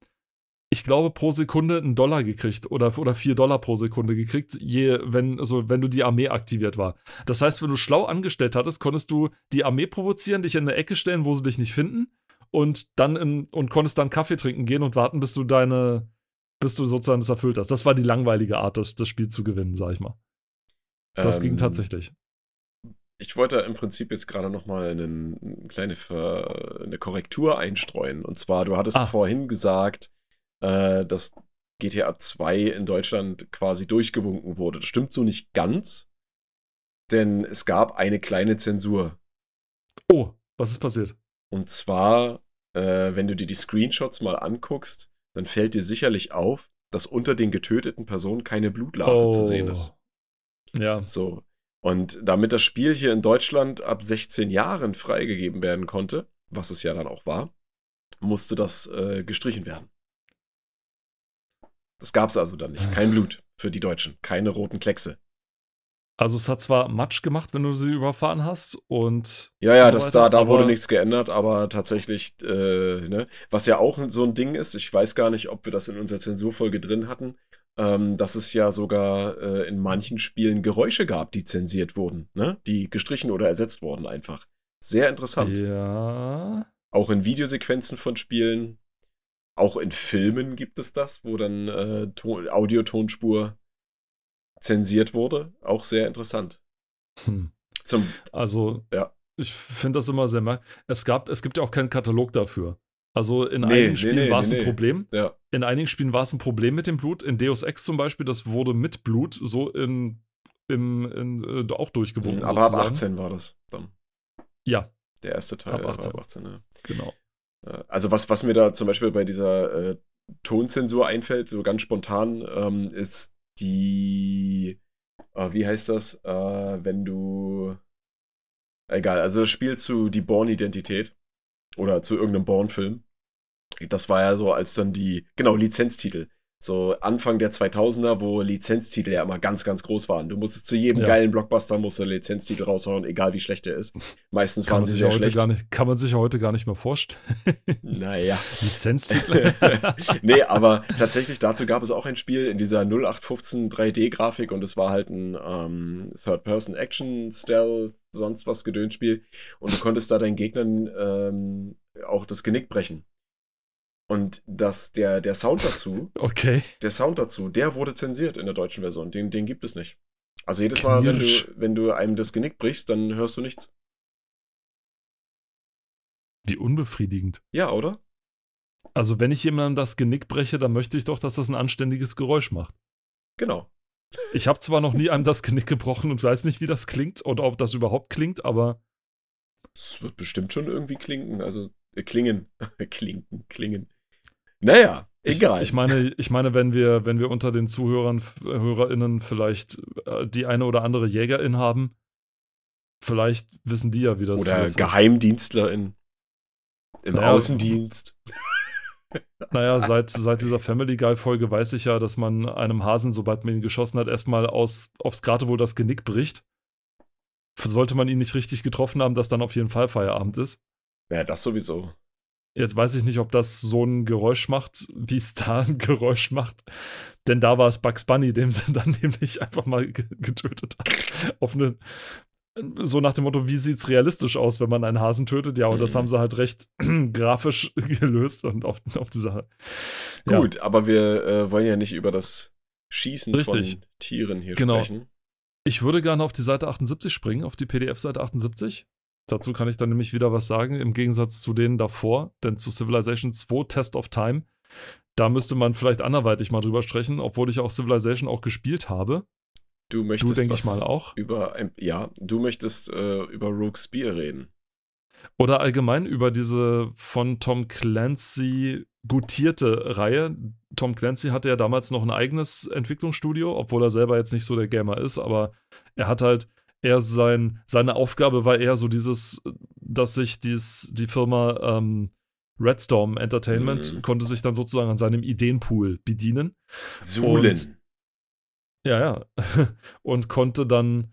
ich glaube, pro Sekunde einen Dollar gekriegt oder, oder vier Dollar pro Sekunde gekriegt, je, wenn, also wenn du die Armee aktiviert war. Das heißt, wenn du schlau angestellt hattest, konntest du die Armee provozieren, dich in eine Ecke stellen, wo sie dich nicht finden und dann in, und konntest dann Kaffee trinken gehen und warten, bis du deine, bis du sozusagen das erfüllt hast. Das war die langweilige Art, das, das Spiel zu gewinnen, sag ich mal. Das ähm, ging tatsächlich. Ich wollte im Prinzip jetzt gerade nochmal eine kleine Ver eine Korrektur einstreuen. Und zwar, du hattest ah. vorhin gesagt, äh, dass GTA 2 in Deutschland quasi durchgewunken wurde. Das stimmt so nicht ganz, denn es gab eine kleine Zensur. Oh, was ist passiert? Und zwar, äh, wenn du dir die Screenshots mal anguckst, dann fällt dir sicherlich auf, dass unter den getöteten Personen keine Blutlache oh. zu sehen ist. Ja. So. Und damit das Spiel hier in Deutschland ab 16 Jahren freigegeben werden konnte, was es ja dann auch war, musste das äh, gestrichen werden. Das gab es also dann nicht. Kein Blut für die Deutschen. Keine roten Kleckse. Also es hat zwar Matsch gemacht, wenn du sie überfahren hast und ja, ja, so das weiter, da, da wurde nichts geändert, aber tatsächlich, äh, ne, was ja auch so ein Ding ist, ich weiß gar nicht, ob wir das in unserer Zensurfolge drin hatten, ähm, dass es ja sogar äh, in manchen Spielen Geräusche gab, die zensiert wurden, ne? die gestrichen oder ersetzt wurden einfach. Sehr interessant. Ja. Auch in Videosequenzen von Spielen, auch in Filmen gibt es das, wo dann äh, Audiotonspur zensiert wurde. Auch sehr interessant. Hm. Zum, also, ja. ich finde das immer sehr merkwürdig. Es, es gibt ja auch keinen Katalog dafür. Also in nee, einigen nee, Spielen nee, war es ein Problem. Ja. In einigen Spielen war es ein Problem mit dem Blut. In Deus Ex zum Beispiel, das wurde mit Blut so in, im, in, äh, auch durchgewunken. Aber sozusagen. ab 18 war das dann. Ja. Der erste Teil ab 18. ab 18 ja. Genau. Äh, also was, was mir da zum Beispiel bei dieser äh, Tonzensur einfällt, so ganz spontan, ähm, ist die, äh, wie heißt das, äh, wenn du, egal, also das Spiel zu die Born-Identität oder zu irgendeinem Born-Film das war ja so, als dann die, genau, Lizenztitel. So Anfang der 2000er, wo Lizenztitel ja immer ganz, ganz groß waren. Du musstest zu jedem ja. geilen Blockbuster musst du Lizenztitel raushauen, egal wie schlecht der ist. Meistens kann waren sie sehr schlecht. Nicht, kann man sich ja heute gar nicht mehr vorstellen. Naja. Lizenztitel. nee, aber tatsächlich dazu gab es auch ein Spiel in dieser 0815 3D-Grafik und es war halt ein ähm, Third-Person-Action-Stealth, sonst was Gedönsspiel. Und du konntest da deinen Gegnern ähm, auch das Genick brechen. Und das, der, der Sound dazu, okay. der Sound dazu, der wurde zensiert in der deutschen Version. Den, den gibt es nicht. Also jedes Mal, wenn du, wenn du einem das Genick brichst, dann hörst du nichts. Wie unbefriedigend. Ja, oder? Also, wenn ich jemandem das Genick breche, dann möchte ich doch, dass das ein anständiges Geräusch macht. Genau. Ich habe zwar noch nie einem das Genick gebrochen und weiß nicht, wie das klingt oder ob das überhaupt klingt, aber. Es wird bestimmt schon irgendwie klingen. Also, äh, klingen. Klinken, klingen. Naja, egal. Ich, ich, meine, ich meine, wenn wir, wenn wir unter den Zuhörern, HörerInnen vielleicht äh, die eine oder andere Jägerin haben, vielleicht wissen die ja, wie das Oder GeheimdienstlerIn im naja, Außendienst. Naja, seit, seit dieser Family Guy-Folge weiß ich ja, dass man einem Hasen, sobald man ihn geschossen hat, erstmal aus, aufs Gratewohl das Genick bricht. Sollte man ihn nicht richtig getroffen haben, dass dann auf jeden Fall Feierabend ist. Ja, das sowieso. Jetzt weiß ich nicht, ob das so ein Geräusch macht, wie es da ein Geräusch macht. Denn da war es Bugs Bunny, dem sie dann nämlich einfach mal getötet hat. Auf eine, so nach dem Motto, wie sieht es realistisch aus, wenn man einen Hasen tötet? Ja, und mhm. das haben sie halt recht grafisch gelöst und auf, auf die Sache. Ja. Gut, aber wir äh, wollen ja nicht über das Schießen Richtig. von Tieren hier genau. sprechen. Ich würde gerne auf die Seite 78 springen, auf die PDF-Seite 78. Dazu kann ich dann nämlich wieder was sagen, im Gegensatz zu denen davor, denn zu Civilization 2 Test of Time, da müsste man vielleicht anderweitig mal drüber sprechen, obwohl ich auch Civilization auch gespielt habe. Du möchtest, denke ich mal, auch. Über, ja, du möchtest äh, über Rogue Spear reden. Oder allgemein über diese von Tom Clancy gutierte Reihe. Tom Clancy hatte ja damals noch ein eigenes Entwicklungsstudio, obwohl er selber jetzt nicht so der Gamer ist, aber er hat halt er sein, seine Aufgabe war eher so dieses, dass sich dies, die Firma ähm, Redstorm Entertainment mhm. konnte sich dann sozusagen an seinem Ideenpool bedienen. Suhlen. Ja, ja. Und konnte dann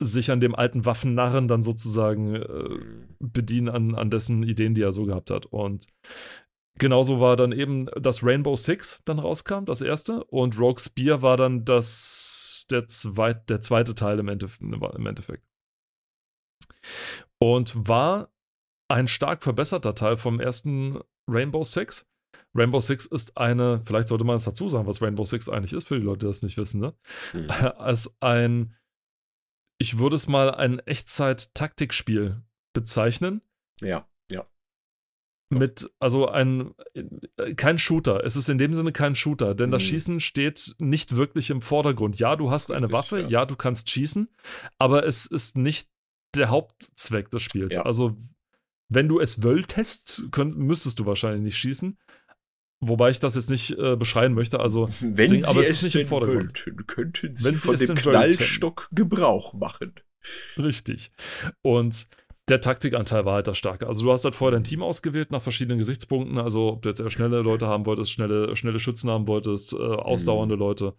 sich an dem alten Waffennarren dann sozusagen äh, mhm. bedienen an, an dessen Ideen, die er so gehabt hat. Und genauso war dann eben das Rainbow Six dann rauskam, das erste. Und Rogue Spear war dann das, der, zweit, der zweite Teil im, Endeffekt, im Endeffekt. Und war ein stark verbesserter Teil vom ersten Rainbow Six. Rainbow Six ist eine, vielleicht sollte man es dazu sagen, was Rainbow Six eigentlich ist, für die Leute, die das nicht wissen, ne? Mhm. Als ein, ich würde es mal ein Echtzeit-Taktikspiel bezeichnen. Ja. Mit, also ein, kein Shooter. Es ist in dem Sinne kein Shooter, denn mhm. das Schießen steht nicht wirklich im Vordergrund. Ja, du hast richtig, eine Waffe, ja. ja. du kannst schießen, aber es ist nicht der Hauptzweck des Spiels. Ja. Also, wenn du es wolltest, könnt, müsstest du wahrscheinlich nicht schießen. Wobei ich das jetzt nicht äh, beschreien möchte. Also, wenn Ding, Sie aber es, ist nicht im Vordergrund. Wollten, könnten Sie wenn von Sie dem Knallstock. Gebrauch machen. Richtig. Und der Taktikanteil war halt das Starke. Also du hast halt vorher dein Team ausgewählt nach verschiedenen Gesichtspunkten. Also ob du jetzt eher schnelle Leute haben wolltest, schnelle, schnelle Schützen haben wolltest, äh, ausdauernde mhm. Leute,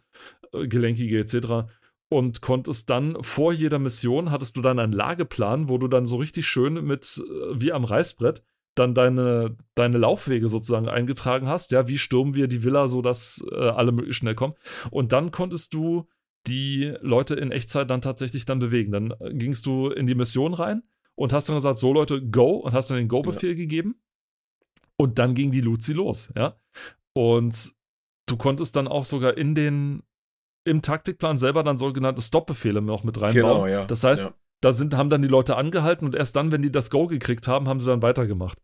äh, gelenkige etc. Und konntest dann vor jeder Mission hattest du dann einen Lageplan, wo du dann so richtig schön mit, äh, wie am Reißbrett, dann deine, deine Laufwege sozusagen eingetragen hast. Ja, wie stürmen wir die Villa, sodass äh, alle möglichst schnell kommen. Und dann konntest du die Leute in Echtzeit dann tatsächlich dann bewegen. Dann äh, gingst du in die Mission rein und hast dann gesagt, so Leute, go und hast dann den Go-Befehl ja. gegeben. Und dann ging die Luzi los, ja. Und du konntest dann auch sogar in den, im Taktikplan selber dann sogenannte Stop-Befehle noch mit reinbauen. Genau, ja. Das heißt, ja. Da sind, haben dann die Leute angehalten und erst dann, wenn die das Go gekriegt haben, haben sie dann weitergemacht.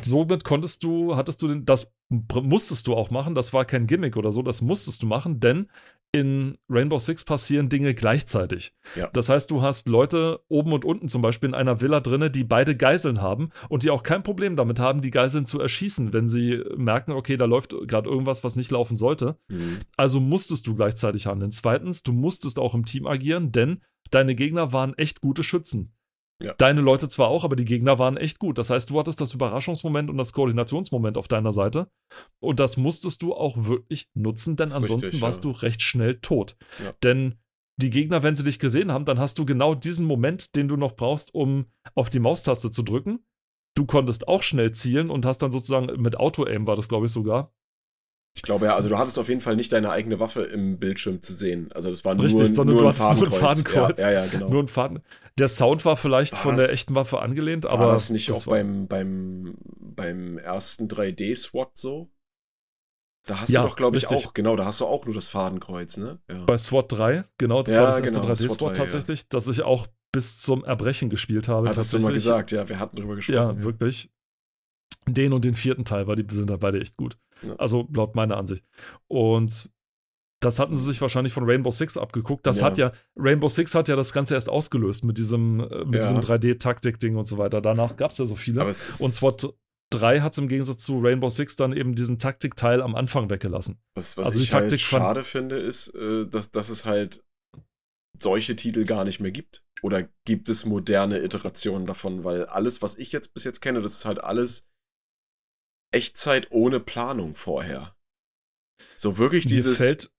Somit konntest du, hattest du den, das musstest du auch machen, das war kein Gimmick oder so, das musstest du machen, denn in Rainbow Six passieren Dinge gleichzeitig. Ja. Das heißt, du hast Leute oben und unten zum Beispiel in einer Villa drinne, die beide Geiseln haben und die auch kein Problem damit haben, die Geiseln zu erschießen, wenn sie merken, okay, da läuft gerade irgendwas, was nicht laufen sollte. Mhm. Also musstest du gleichzeitig handeln. Zweitens, du musstest auch im Team agieren, denn deine Gegner waren echt gute Schützen. Ja. Deine Leute zwar auch, aber die Gegner waren echt gut. Das heißt, du hattest das Überraschungsmoment und das Koordinationsmoment auf deiner Seite. Und das musstest du auch wirklich nutzen, denn ansonsten richtig, warst ja. du recht schnell tot. Ja. Denn die Gegner, wenn sie dich gesehen haben, dann hast du genau diesen Moment, den du noch brauchst, um auf die Maustaste zu drücken. Du konntest auch schnell zielen und hast dann sozusagen mit Auto-Aim war das, glaube ich, sogar, ich glaube ja, also du hattest auf jeden Fall nicht deine eigene Waffe im Bildschirm zu sehen. Also das war nur, Richtig, sondern nur, du ein Fadenkreuz. nur ein Fadenkreuz. Ja, ja, ja, genau. Nur ein Faden. Der Sound war vielleicht war von das, der echten Waffe angelehnt, aber. War das nicht das auch beim, beim, beim ersten 3D-SWAT so? Da hast ja, du doch, glaube ich, richtig. auch, genau, da hast du auch nur das Fadenkreuz, ne? Ja. Bei SWAT 3, genau, das ja, war das erste genau, 3D-SWAT tatsächlich, das ich auch bis zum Erbrechen gespielt habe. Hattest du mal gesagt, ja, wir hatten drüber gesprochen. Ja, wirklich. Den und den vierten Teil, weil die sind da beide echt gut. Ja. Also laut meiner Ansicht. Und das hatten sie sich wahrscheinlich von Rainbow Six abgeguckt. Das ja. hat ja, Rainbow Six hat ja das Ganze erst ausgelöst mit diesem, äh, mit ja. diesem 3D-Taktik-Ding und so weiter. Danach gab es ja so viele. und SWAT 3 hat es im Gegensatz zu Rainbow Six dann eben diesen Taktikteil am Anfang weggelassen. Was, was also ich halt schade finde, ist, äh, dass, dass es halt solche Titel gar nicht mehr gibt. Oder gibt es moderne Iterationen davon? Weil alles, was ich jetzt bis jetzt kenne, das ist halt alles Echtzeit ohne Planung vorher. So wirklich dieses. Mir fällt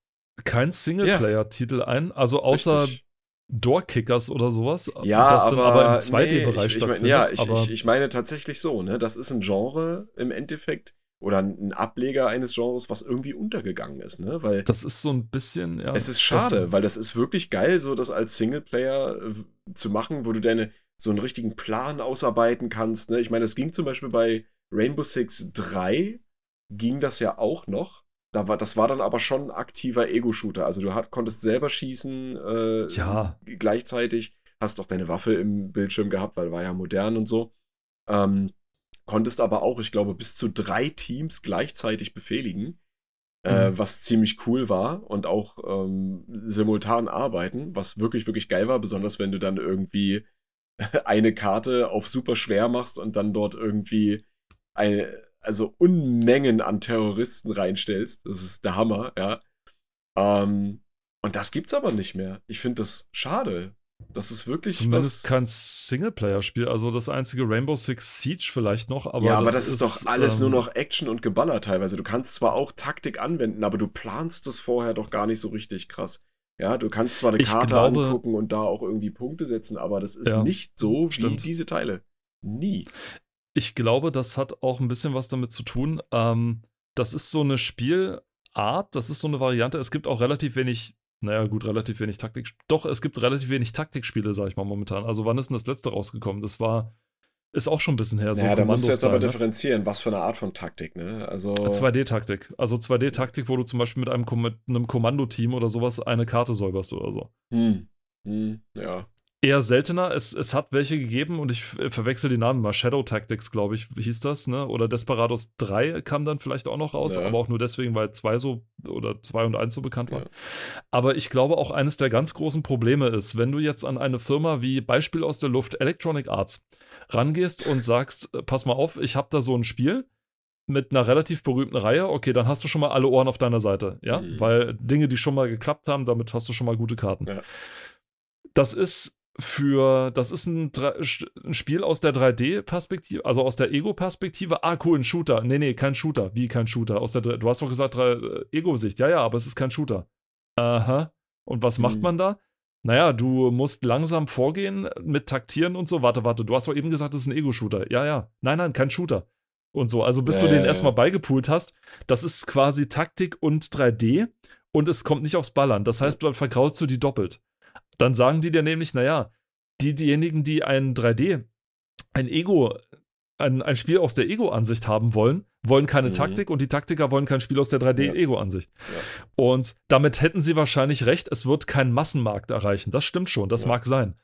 kein Singleplayer-Titel ja. ein, also außer Richtig. Doorkickers oder sowas. Ja, das aber, dann aber im 2D-Bereich nee, ich, ich mein, Ja, ich, ich, ich meine tatsächlich so, ne? Das ist ein Genre im Endeffekt oder ein Ableger eines Genres, was irgendwie untergegangen ist, ne? Weil das ist so ein bisschen, ja. Es ist schade, weil das ist wirklich geil, so das als Singleplayer äh, zu machen, wo du deine so einen richtigen Plan ausarbeiten kannst. Ne? Ich meine, es ging zum Beispiel bei Rainbow Six 3 ging das ja auch noch. Da war, das war dann aber schon ein aktiver Ego-Shooter. Also du hat, konntest selber schießen, äh, ja. gleichzeitig, hast doch deine Waffe im Bildschirm gehabt, weil war ja modern und so. Ähm, konntest aber auch, ich glaube, bis zu drei Teams gleichzeitig befehligen, äh, mhm. was ziemlich cool war und auch ähm, simultan arbeiten, was wirklich, wirklich geil war, besonders wenn du dann irgendwie eine Karte auf super schwer machst und dann dort irgendwie eine, also Unmengen an Terroristen reinstellst. Das ist der Hammer, ja. Ähm, und das gibt's aber nicht mehr. Ich finde das schade. Das ist wirklich Zumindest was... kein Singleplayer-Spiel. Also das einzige Rainbow Six Siege vielleicht noch. Aber ja, aber das, das ist, doch alles ähm, nur noch Action und Geballer teilweise. Du kannst zwar auch Taktik anwenden, aber du planst das vorher doch gar nicht so richtig krass. Ja, du kannst zwar eine Karte glaube, angucken und da auch irgendwie Punkte setzen, aber das ist ja, nicht so stimmt. wie diese Teile. Nie. Ich glaube, das hat auch ein bisschen was damit zu tun. Ähm, das ist so eine Spielart, das ist so eine Variante. Es gibt auch relativ wenig, naja, gut, relativ wenig Taktik. Doch, es gibt relativ wenig Taktikspiele, sag ich mal momentan. Also, wann ist denn das letzte rausgekommen? Das war ist auch schon ein bisschen her. So ja, da musst du jetzt aber ne? differenzieren, was für eine Art von Taktik, ne? Also 2D-Taktik. Also 2D-Taktik, wo du zum Beispiel mit einem, mit einem Kommandoteam oder sowas eine Karte säuberst oder so. Hm. Hm, ja. Eher seltener. Es, es hat welche gegeben und ich verwechsel die Namen mal. Shadow Tactics, glaube ich, hieß das, ne? Oder Desperados 3 kam dann vielleicht auch noch raus, ja. aber auch nur deswegen, weil 2 so oder 2 und 1 so bekannt waren. Ja. Aber ich glaube auch eines der ganz großen Probleme ist, wenn du jetzt an eine Firma wie Beispiel aus der Luft Electronic Arts rangehst und sagst, äh, pass mal auf, ich habe da so ein Spiel mit einer relativ berühmten Reihe, okay, dann hast du schon mal alle Ohren auf deiner Seite, ja? Mhm. Weil Dinge, die schon mal geklappt haben, damit hast du schon mal gute Karten. Ja. Das ist für, das ist ein, ein Spiel aus der 3D-Perspektive, also aus der Ego-Perspektive. Ah, cool, ein Shooter. Nee, nee, kein Shooter. Wie kein Shooter? Aus der, du hast doch gesagt, äh, Ego-Sicht. Ja, ja, aber es ist kein Shooter. Aha. Und was macht man da? Naja, du musst langsam vorgehen mit Taktieren und so. Warte, warte, du hast doch eben gesagt, das ist ein Ego-Shooter. Ja, ja. Nein, nein, kein Shooter. Und so. Also, bis äh, du den erstmal beigepoolt hast, das ist quasi Taktik und 3D und es kommt nicht aufs Ballern. Das heißt, du vergraulst du die doppelt. Dann sagen die dir nämlich, naja, die, diejenigen, die ein 3D, ein Ego, ein, ein Spiel aus der Ego-Ansicht haben wollen, wollen keine mhm. Taktik und die Taktiker wollen kein Spiel aus der 3D-Ego-Ansicht. Ja. Und damit hätten sie wahrscheinlich recht, es wird keinen Massenmarkt erreichen. Das stimmt schon, das ja. mag sein.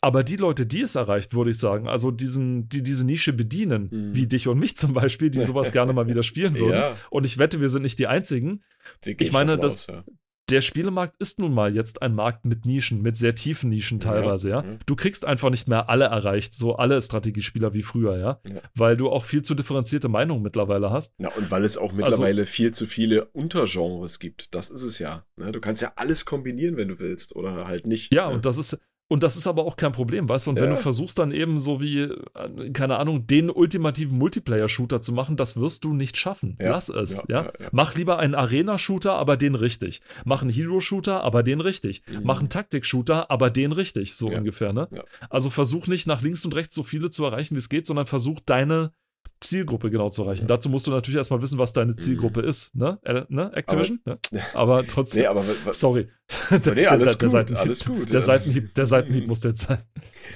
Aber die Leute, die es erreicht, würde ich sagen, also diesen, die diese Nische bedienen, mhm. wie dich und mich zum Beispiel, die sowas gerne mal wieder spielen würden. Ja. Und ich wette, wir sind nicht die Einzigen. Ich meine, das, aus, der Spielemarkt ist nun mal jetzt ein Markt mit Nischen, mit sehr tiefen Nischen teilweise, ja. ja. Du kriegst einfach nicht mehr alle erreicht, so alle Strategiespieler wie früher, ja. ja. Weil du auch viel zu differenzierte Meinungen mittlerweile hast. Ja, und weil es auch also mittlerweile also, viel zu viele Untergenres gibt. Das ist es ja. Ne? Du kannst ja alles kombinieren, wenn du willst, oder halt nicht. Ja, ne? und das ist, und das ist aber auch kein Problem, weißt du? Und ja. wenn du versuchst dann eben so wie, äh, keine Ahnung, den ultimativen Multiplayer-Shooter zu machen, das wirst du nicht schaffen. Ja. Lass es, ja, ja? Mach lieber einen Arena-Shooter, aber den richtig. Mach einen Hero-Shooter, aber den richtig. Mhm. Mach einen Taktik-Shooter, aber den richtig, so ungefähr, ne? Also versuch nicht nach links und rechts so viele zu erreichen, wie es geht, sondern versuch deine Zielgruppe genau zu erreichen. Ja. Dazu musst du natürlich erstmal wissen, was deine Zielgruppe mhm. ist, ne? Äh, ne? Activision? Aber, ne? aber trotzdem. Nee, aber, sorry. der, nee, alles, der, der, gut, alles gut. Der, Seitenhieb, der Seitenhieb muss jetzt sein.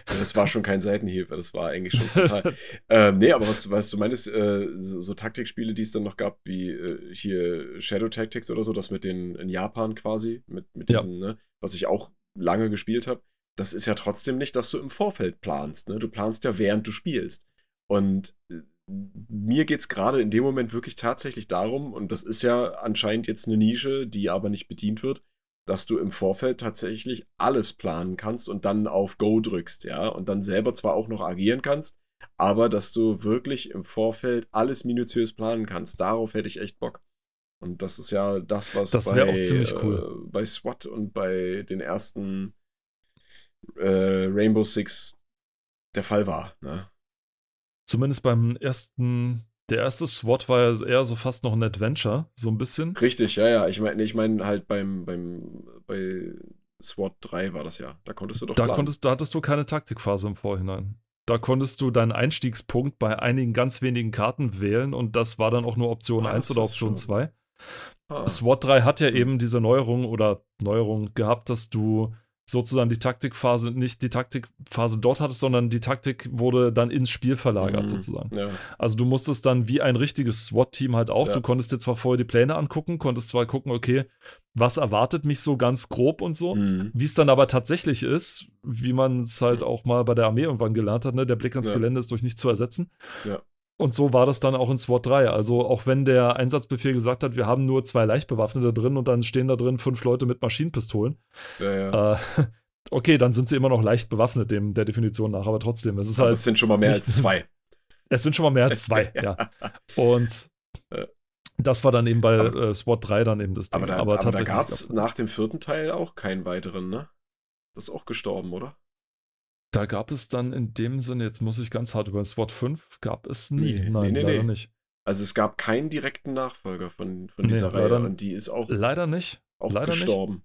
Das war schon kein Seitenhieb, das war eigentlich schon total. ähm, nee, aber was, was du meinst, äh, so, so, Taktikspiele, die es dann noch gab, wie äh, hier Shadow Tactics oder so, das mit den in Japan quasi, mit, mit diesen, ja. ne, was ich auch lange gespielt habe, das ist ja trotzdem nicht, dass du im Vorfeld planst. Ne? Du planst ja, während du spielst. Und äh, mir geht es gerade in dem Moment wirklich tatsächlich darum, und das ist ja anscheinend jetzt eine Nische, die aber nicht bedient wird, dass du im Vorfeld tatsächlich alles planen kannst und dann auf Go drückst, ja, und dann selber zwar auch noch agieren kannst, aber dass du wirklich im Vorfeld alles minutiös planen kannst. Darauf hätte ich echt Bock. Und das ist ja das, was das bei, cool. äh, bei SWAT und bei den ersten äh, Rainbow Six der Fall war. Ne? Zumindest beim ersten, der erste SWAT war ja eher so fast noch ein Adventure, so ein bisschen. Richtig, ja, ja. Ich meine, ich meine halt beim, beim, bei SWAT 3 war das ja. Da konntest du doch. Da planen. konntest, da hattest du keine Taktikphase im Vorhinein. Da konntest du deinen Einstiegspunkt bei einigen ganz wenigen Karten wählen und das war dann auch nur Option ah, 1 oder Option 2. Ah. SWAT 3 hat ja hm. eben diese Neuerung oder Neuerung gehabt, dass du sozusagen die Taktikphase, nicht die Taktikphase dort hattest, sondern die Taktik wurde dann ins Spiel verlagert, mhm. sozusagen. Ja. Also du musstest dann wie ein richtiges SWAT-Team halt auch, ja. du konntest dir zwar vorher die Pläne angucken, konntest zwar gucken, okay, was erwartet mich so ganz grob und so, mhm. wie es dann aber tatsächlich ist, wie man es halt mhm. auch mal bei der Armee irgendwann gelernt hat, ne? der Blick ans ja. Gelände ist durch nichts zu ersetzen. Ja. Und so war das dann auch in SWAT 3. Also auch wenn der Einsatzbefehl gesagt hat, wir haben nur zwei Leichtbewaffnete drin und dann stehen da drin fünf Leute mit Maschinenpistolen. Ja, ja. Äh, okay, dann sind sie immer noch leicht bewaffnet, dem der Definition nach, aber trotzdem. Es ist halt. Es sind schon mal mehr als zwei. Es sind schon mal mehr als zwei, ja. Und das war dann eben bei aber, äh, SWAT 3 dann eben das Ding. Aber da, aber aber da gab es nach dem vierten Teil auch keinen weiteren, ne? Das ist auch gestorben, oder? Da gab es dann in dem Sinne, jetzt muss ich ganz hart über SWAT 5, gab es nie. Nee, Nein, nee, nee, leider nicht. Also es gab keinen direkten Nachfolger von, von dieser Reihe leider, und die ist auch leider nicht. Auch leider gestorben. Nicht.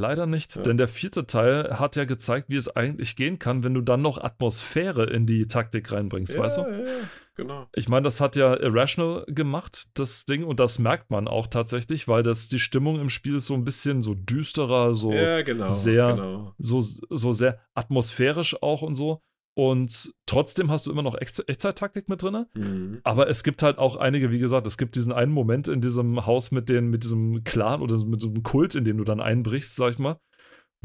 Leider nicht, Ja. denn der vierte Teil hat ja gezeigt, wie es eigentlich gehen kann, wenn du dann noch Atmosphäre in die Taktik reinbringst, weißt du? Ja, ja, genau. Ich meine, das hat ja Irrational gemacht, das Ding, und das merkt man auch tatsächlich, weil das die Stimmung im Spiel ist so ein bisschen so düsterer, so, ja, genau. sehr- Genau. so, so sehr atmosphärisch auch und so. Und trotzdem hast du immer noch Echt Echtzeit-Taktik mit drin. Mhm. Aber es gibt halt auch einige, wie gesagt, es gibt diesen einen Moment in diesem Haus mit, den, mit diesem Clan oder mit diesem Kult, in dem du dann einbrichst, sag ich mal,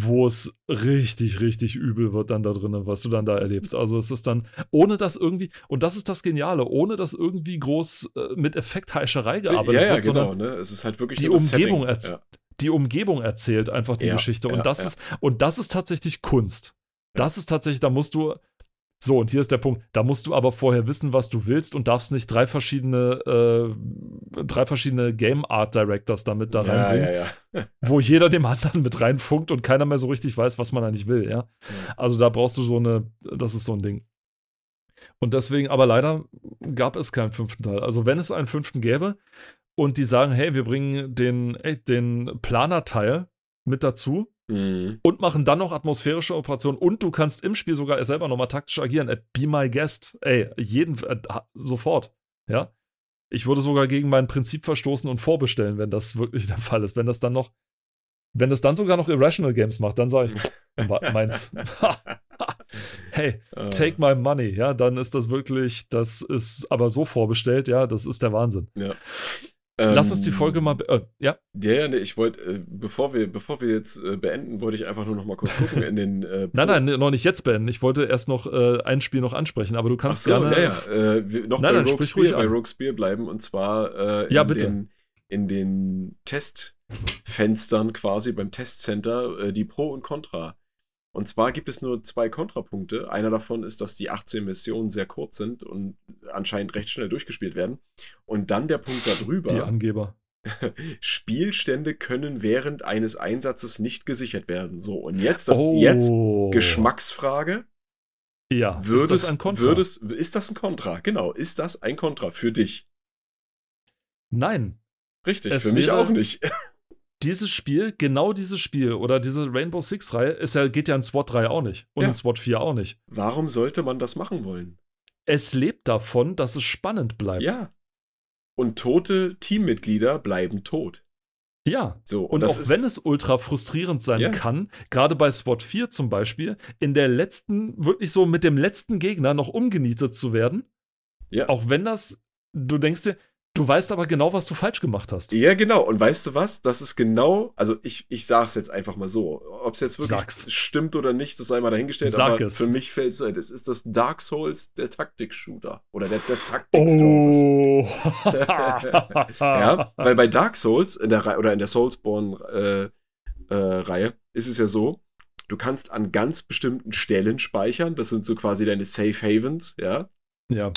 wo es richtig, richtig übel wird dann da drinnen, was du dann da erlebst. Also es ist dann, ohne dass irgendwie, und das ist das Geniale, ohne dass irgendwie groß äh, mit Effektheischerei gearbeitet ja, ja, wird, genau. sondern Ne? Es ist halt wirklich die Umgebung Ja. die Umgebung erzählt einfach die Ja, Geschichte. Und das ist, und das ist tatsächlich Kunst. Das ist tatsächlich, da musst du, so, und hier ist der Punkt, da musst du aber vorher wissen, was du willst und darfst nicht drei verschiedene, äh, drei verschiedene Game Art Directors damit da ja, reinbringen, ja, ja. wo jeder dem anderen mit reinfunkt und keiner mehr so richtig weiß, was man eigentlich will, ja. Ja. Also da brauchst du so eine, das ist so ein Ding. Und deswegen, aber leider gab es keinen fünften Teil. Also wenn es einen fünften gäbe und die sagen, hey, wir bringen den, den Planer-Teil mit dazu Mhm. und machen dann noch atmosphärische Operationen und du kannst im Spiel sogar selber nochmal taktisch agieren. Äh, Be my guest. Ey, jeden, äh, sofort. Ja. Ich würde sogar gegen mein Prinzip verstoßen und vorbestellen, wenn das wirklich der Fall ist. Wenn das dann noch, wenn das dann sogar noch Irrational Games macht, dann sage ich, meins. hey, Äh, take my money, ja, dann ist das wirklich, das ist aber so vorbestellt, ja, das ist der Wahnsinn. Lass uns die ähm, Folge mal, äh, ja, Ja, ja, nee, ich wollte, äh, bevor wir, bevor wir jetzt äh, beenden, wollte ich einfach nur noch mal kurz gucken in den. Äh, nein, nein, noch nicht jetzt beenden. Ich wollte erst noch äh, ein Spiel noch ansprechen, aber du kannst so, gerne. ja, ja. Äh, wir, noch Nein, bei, nein, Rogue Spear, bei. Rogue Spear bleiben und zwar in, Ja, bitte. Den, in den Testfenstern quasi beim Testcenter die Pro und Contra. Und zwar gibt es nur zwei Kontrapunkte. Einer davon ist, dass die 18 Missionen sehr kurz sind und anscheinend recht schnell durchgespielt werden. Und dann der Punkt darüber. Die Angeber. Spielstände können während eines Einsatzes nicht gesichert werden. So, und jetzt das jetzt Oh. Geschmacksfrage. Ja, Würdest, ist das ein Kontra? Würdest, ist das ein Kontra? Genau, ist das ein Kontra für dich? Nein. Richtig, Es für mich wäre- auch nicht. Dieses Spiel, genau dieses Spiel oder diese Rainbow Six-Reihe, ist ja, geht ja in SWAT 3 auch nicht. Und Ja. in SWAT 4 auch nicht. Warum sollte man das machen wollen? Es lebt davon, dass es spannend bleibt. Ja. Und tote Teammitglieder bleiben tot. Ja. So, Und das auch ist, wenn es ultra frustrierend sein Ja. kann, gerade bei SWAT 4 zum Beispiel, in der letzten, wirklich so mit dem letzten Gegner noch umgenietet zu werden, Ja. auch wenn das, du denkst dir, du weißt aber genau, was du falsch gemacht hast. Ja, genau. Und weißt du was? Das ist genau, also ich, ich sag's jetzt einfach mal so. Ob es jetzt wirklich Sag's. stimmt oder nicht, das sei mal dahingestellt. Sag aber es. für mich fällt es ein. Es ist das Dark Souls der Taktik-Shooter. Oder der, des Taktik-Genres. Oh. Ja, weil bei Dark Souls in der Reihe oder in der Soulsborne äh, äh, Reihe ist es ja so, du kannst an ganz bestimmten Stellen speichern. Das sind so quasi deine Safe Havens, ja. ja.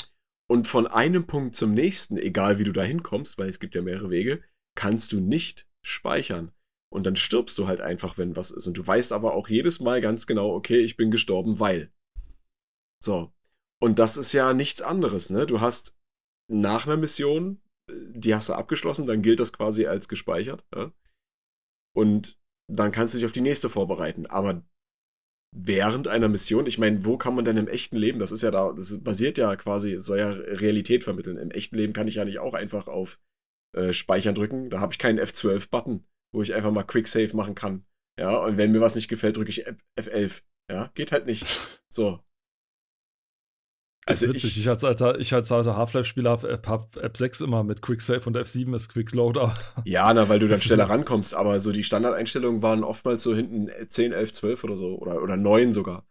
Und von einem Punkt zum nächsten, egal wie du da hinkommst, weil es gibt ja mehrere Wege, kannst du nicht speichern. Und dann stirbst du halt einfach, wenn was ist. Und du weißt aber auch jedes Mal ganz genau, okay, ich bin gestorben, weil. So. Und das ist ja nichts anderes, ne? Du hast nach einer Mission, die hast du abgeschlossen, dann gilt das quasi als gespeichert. Ja? Und dann kannst du dich auf die nächste vorbereiten. Aber während einer Mission, ich meine, wo kann man denn im echten Leben, das ist ja da, das basiert ja quasi, es soll ja Realität vermitteln. Im echten Leben kann ich ja nicht auch einfach auf äh, Speichern drücken. Da habe ich keinen F12-Button, wo ich einfach mal Quick Save machen kann. Ja, und wenn mir was nicht gefällt, drücke ich F- F11. Ja, geht halt nicht. So. Also witzig, ich, ich- als alter, ich als alter Half-Life-Spieler habe hab App 6 immer mit Quick Save und F7 ist Quick Load. aber- Ja, na, weil du dann schneller so- rankommst, aber so die Standardeinstellungen waren oftmals so hinten 10, 11, 12 oder so. Oder, oder 9 sogar.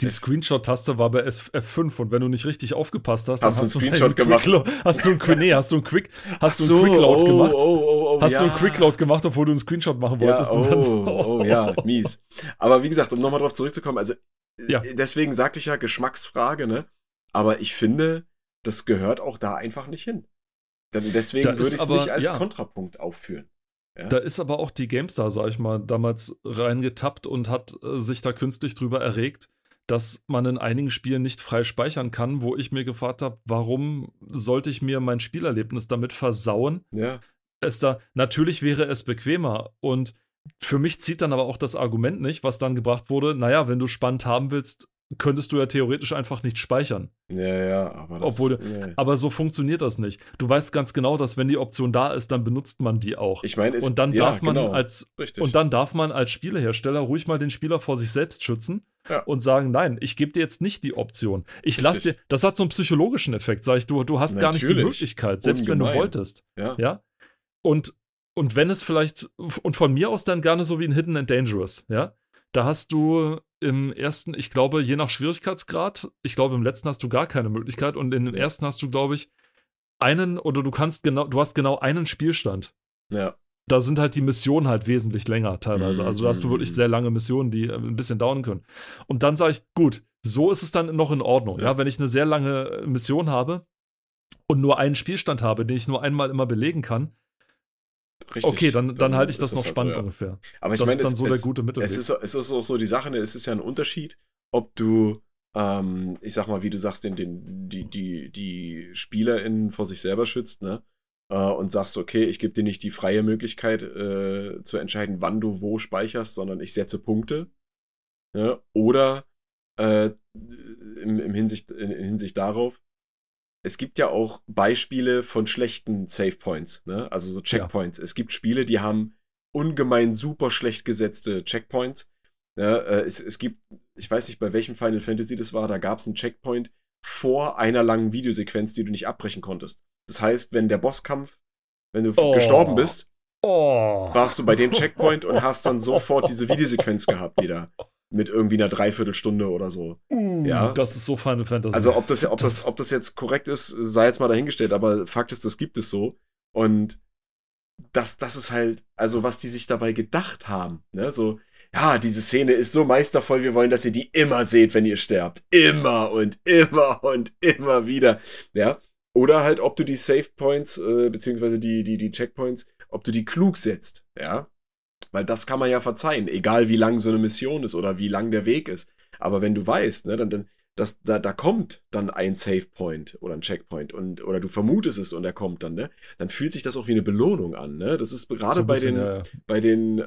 Die Screenshot-Taste war bei S- F5 und wenn du nicht richtig aufgepasst hast, Hast du einen Screenshot gemacht? Hast du einen Quick, nee, hast du einen Quick, hast du oh, gemacht? Oh, oh, oh, hast ja. du einen Quick Load gemacht, obwohl du einen Screenshot machen Ja, wolltest? und oh, dann so, oh, ja, mies. Aber wie gesagt, um nochmal drauf zurückzukommen, also Ja. äh, deswegen sagte ich ja Geschmacksfrage, ne? Aber ich finde, das gehört auch da einfach nicht hin. Deswegen Da würde ich es nicht als ja. Kontrapunkt aufführen. Da ist aber auch die GameStar, sag ich mal, damals reingetappt und hat äh, sich da künstlich drüber erregt, dass man in einigen Spielen nicht frei speichern kann, wo ich mir gefragt habe, warum sollte ich mir mein Spielerlebnis damit versauen? Ja, Es da, natürlich wäre es bequemer und für mich zieht dann aber auch das Argument nicht, was dann gebracht wurde, naja, wenn du spannend haben willst, könntest du ja theoretisch einfach nicht speichern. Ja, ja, aber das, Obwohl, nee. aber so funktioniert das nicht. Du weißt ganz genau, dass wenn die Option da ist, dann benutzt man die auch. Ich meine, es- und dann ja, darf man genau, als richtig. und dann darf man als Spielehersteller ruhig mal den Spieler vor sich selbst schützen Ja. und sagen, nein, ich gebe dir jetzt nicht die Option. Ich lasse dir, das hat so einen psychologischen Effekt, sag ich, du, du hast gar nicht die Natürlich. Möglichkeit, selbst wenn du Ungemein. wolltest. ja. Ja. Und, und wenn es vielleicht, und von mir aus dann gerne so wie in Hidden and Dangerous, ja. Da hast du im ersten, ich glaube, je nach Schwierigkeitsgrad, ich glaube, im letzten hast du gar keine Möglichkeit und in dem ersten hast du, glaube ich, einen oder du kannst genau, du hast genau einen Spielstand. ja. Da sind halt die Missionen halt wesentlich länger teilweise. Also da hast du wirklich mhm. sehr lange Missionen, die äh, ein bisschen dauern können. Und dann sage ich, gut, so ist es dann noch in Ordnung. Ja, Ja. wenn ich eine sehr lange Mission habe und nur einen Spielstand habe, den ich nur einmal immer belegen kann, Richtig. okay, dann, dann, halte ich das noch halt spannend so, ja. ungefähr. Aber ich das meine, ist dann es, so es, der gute Mittelweg. Es ist, es ist auch so die Sache, es ist ja ein Unterschied, ob du, ähm, ich sag mal, wie du sagst, den, den, die, die, die SpielerInnen vor sich selber schützt, ne? Äh, und sagst, okay, ich gebe dir nicht die freie Möglichkeit äh, zu entscheiden, wann du wo speicherst, sondern ich setze Punkte. Ne? Oder äh, im, im Hinsicht, in, in Hinsicht darauf, es gibt ja auch Beispiele von schlechten Save Points, ne? also so Checkpoints. Es gibt Spiele, die haben ungemein super schlecht gesetzte Checkpoints. Ja, äh, es, es gibt, ich weiß nicht, bei welchem Final Fantasy das war, da gab es einen Checkpoint vor einer langen Videosequenz, die du nicht abbrechen konntest. Das heißt, wenn der Bosskampf, wenn du Oh. gestorben bist, Oh. warst du bei dem Checkpoint und hast dann sofort diese Videosequenz gehabt wieder. Mit irgendwie einer Dreiviertelstunde oder so. ja. Das ist so Final Fantasy. Also ob das, ob, Das- das, ob das jetzt korrekt ist, sei jetzt mal dahingestellt, aber Fakt ist, das gibt es so. Und das, das ist halt, also was die sich dabei gedacht haben, ne, so, ja, diese Szene ist so meistervoll, wir wollen, dass ihr die immer seht, wenn ihr sterbt. Immer und immer und immer wieder, ja. Oder halt, ob du die Save Points, äh, beziehungsweise die, die, die Checkpoints, ob du die klug setzt, ja. Weil das kann man ja verzeihen, egal wie lang so eine Mission ist oder wie lang der Weg ist. Aber wenn du weißt, ne, dann, dann das, da, da kommt dann ein Save Point oder ein Checkpoint und oder du vermutest es und er kommt dann, ne? Dann fühlt sich das auch wie eine Belohnung an, ne? Das ist gerade So bei bisschen, den ja. bei den äh,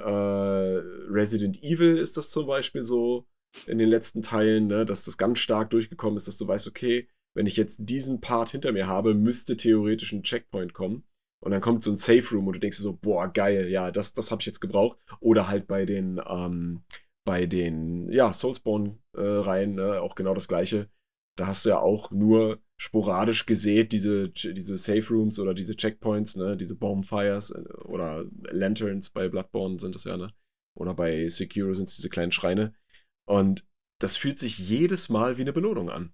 Resident Evil ist das zum Beispiel so in den letzten Teilen, ne, dass das ganz stark durchgekommen ist, dass du weißt, okay, wenn ich jetzt diesen Part hinter mir habe, müsste theoretisch ein Checkpoint kommen. Und dann kommt so ein Safe Room und du denkst dir so, boah, geil, ja, das, das habe ich jetzt gebraucht. Oder halt bei den, ähm, bei den, ja, Soulspawn-Reihen, ne, auch genau das gleiche. Da hast du ja auch nur sporadisch gesät, diese, diese Safe Rooms oder diese Checkpoints, ne, diese Bonfires äh, oder Lanterns bei Bloodborne sind das ja, ne? Oder bei Sekiro sind es diese kleinen Schreine. Und das fühlt sich jedes Mal wie eine Belohnung an.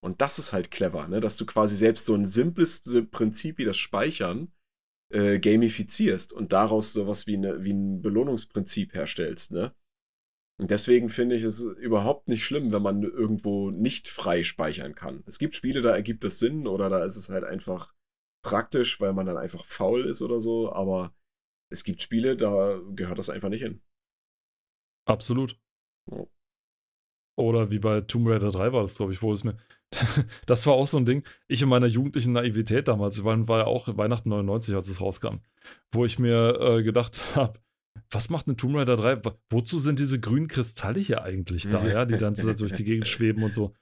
Und das ist halt clever, ne? dass du quasi selbst so ein simples Prinzip wie das Speichern äh, gamifizierst und daraus sowas wie, eine, wie ein Belohnungsprinzip herstellst. Ne? Und deswegen finde ich es überhaupt nicht schlimm, wenn man irgendwo nicht frei speichern kann. Es gibt Spiele, da ergibt das Sinn oder da ist es halt einfach praktisch, weil man dann einfach faul ist oder so, aber es gibt Spiele, da gehört das einfach nicht hin. Absolut. Ja. Oder wie bei Tomb Raider 3 war das, glaube ich, wo es mir. das war auch so ein Ding. Ich in meiner jugendlichen Naivität damals, war, war ja auch Weihnachten 99, als es rauskam, wo ich mir äh, gedacht habe, was macht eine Tomb Raider 3? Wo- Wozu sind diese grünen Kristalle hier eigentlich da, ja, die dann durch die Gegend schweben und so?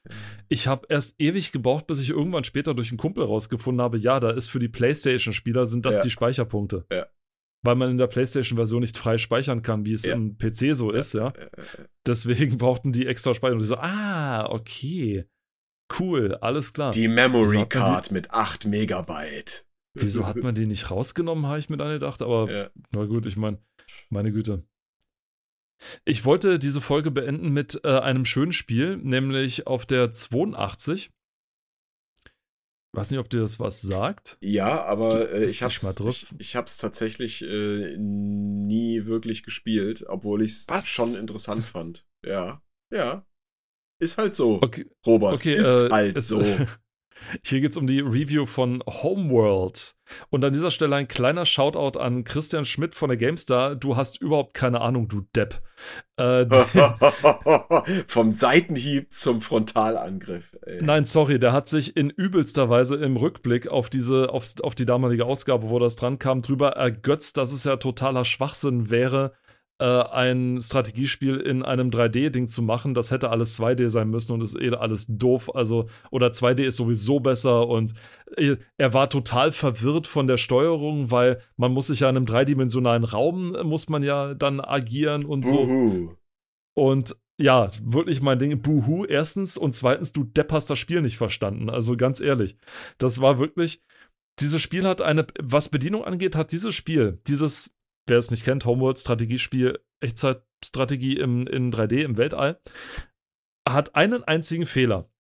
Ich habe erst ewig gebraucht, bis ich irgendwann später durch einen Kumpel rausgefunden habe, ja, da ist für die PlayStation-Spieler sind das Ja. die Speicherpunkte. Ja. Weil man in der PlayStation-Version nicht frei speichern kann, wie es Ja. im PC so ist, ja. Deswegen brauchten die extra Speicher. Und die so, ah, okay. Cool, alles klar. Die Memory Card mit 8 Megabyte. Wieso hat man die nicht rausgenommen, habe ich mir dann gedacht. Aber Ja. na gut, ich meine, meine Güte. Ich wollte diese Folge beenden mit äh, einem schönen Spiel, nämlich auf der 82. Weiß nicht, ob dir das was sagt. Ja, aber äh, ich ich, ich hab's tatsächlich äh, nie wirklich gespielt, obwohl ich es schon interessant fand. Ja, ja. Ist halt so, Okay, Robert. okay ist äh, halt es- so. Hier geht es um die Review von Homeworld. Und an dieser Stelle ein kleiner Shoutout an Christian Schmidt von der GameStar. Du hast überhaupt keine Ahnung, du Depp. Äh, Vom Seitenhieb zum Frontalangriff. Ey. Nein, sorry, der hat sich in übelster Weise im Rückblick auf diese, auf, auf die damalige Ausgabe, wo das dran kam, drüber ergötzt, dass es ja totaler Schwachsinn wäre, ein Strategiespiel in einem 3D-Ding zu machen. Das hätte alles 2D sein müssen und ist eh alles doof. Also, oder 2D ist sowieso besser und äh, er war total verwirrt von der Steuerung, weil man muss sich ja in einem dreidimensionalen Raum, äh, muss man ja dann agieren und so. Und ja, wirklich mein Ding, buhu, erstens und zweitens, du Depp hast das Spiel nicht verstanden. Also ganz ehrlich, das war wirklich, dieses Spiel hat eine, was Bedienung angeht, hat dieses Spiel, dieses wer es nicht kennt, Homeworld-Strategiespiel, Echtzeitstrategie im, in 3D im Weltall, hat einen einzigen Fehler.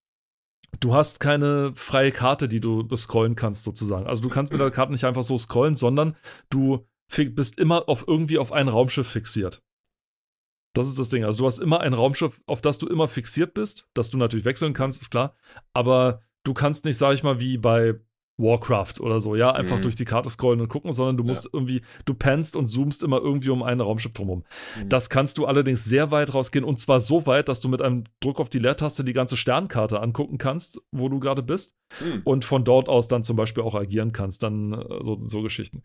Du hast keine freie Karte, die du scrollen kannst, sozusagen. Also du kannst mit der Karte nicht einfach so scrollen, sondern du bist immer auf irgendwie auf ein Raumschiff fixiert. Das ist das Ding. Also du hast immer ein Raumschiff, auf das du immer fixiert bist, das du natürlich wechseln kannst, ist klar. Aber du kannst nicht, sag ich mal, wie bei Warcraft oder so, ja, einfach mhm. durch die Karte scrollen und gucken, sondern du musst ja. irgendwie, du pennst und zoomst immer irgendwie um ein Raumschiff drumherum. Mhm. Das kannst du allerdings sehr weit rausgehen und zwar so weit, dass du mit einem Druck auf die Leertaste die ganze Sternkarte angucken kannst, wo du gerade bist mhm. und von dort aus dann zum Beispiel auch agieren kannst, dann äh, so, so Geschichten.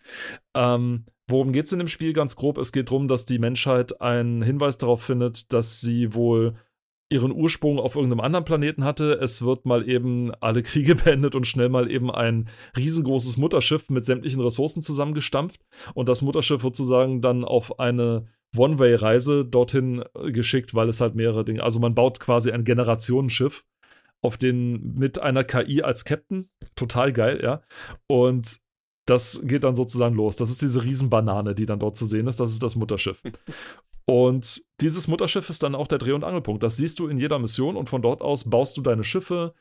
Ähm, worum geht es in dem Spiel ganz grob? Es geht darum, dass die Menschheit einen Hinweis darauf findet, dass sie wohl ihren Ursprung auf irgendeinem anderen Planeten hatte. Es wird mal eben alle Kriege beendet und schnell mal eben ein riesengroßes Mutterschiff mit sämtlichen Ressourcen zusammengestampft. Und das Mutterschiff sozusagen dann auf eine One-Way-Reise dorthin äh, geschickt, weil es halt mehrere Dinge. Also man baut quasi ein Generationenschiff auf den mit einer KI als Captain. Total geil, ja. Und das geht dann sozusagen los. Das ist diese Riesenbanane, die dann dort zu sehen ist. Das ist das Mutterschiff. Und dieses Mutterschiff ist dann auch der Dreh- und Angelpunkt. Das siehst du in jeder Mission und von dort aus baust du deine Schiffe,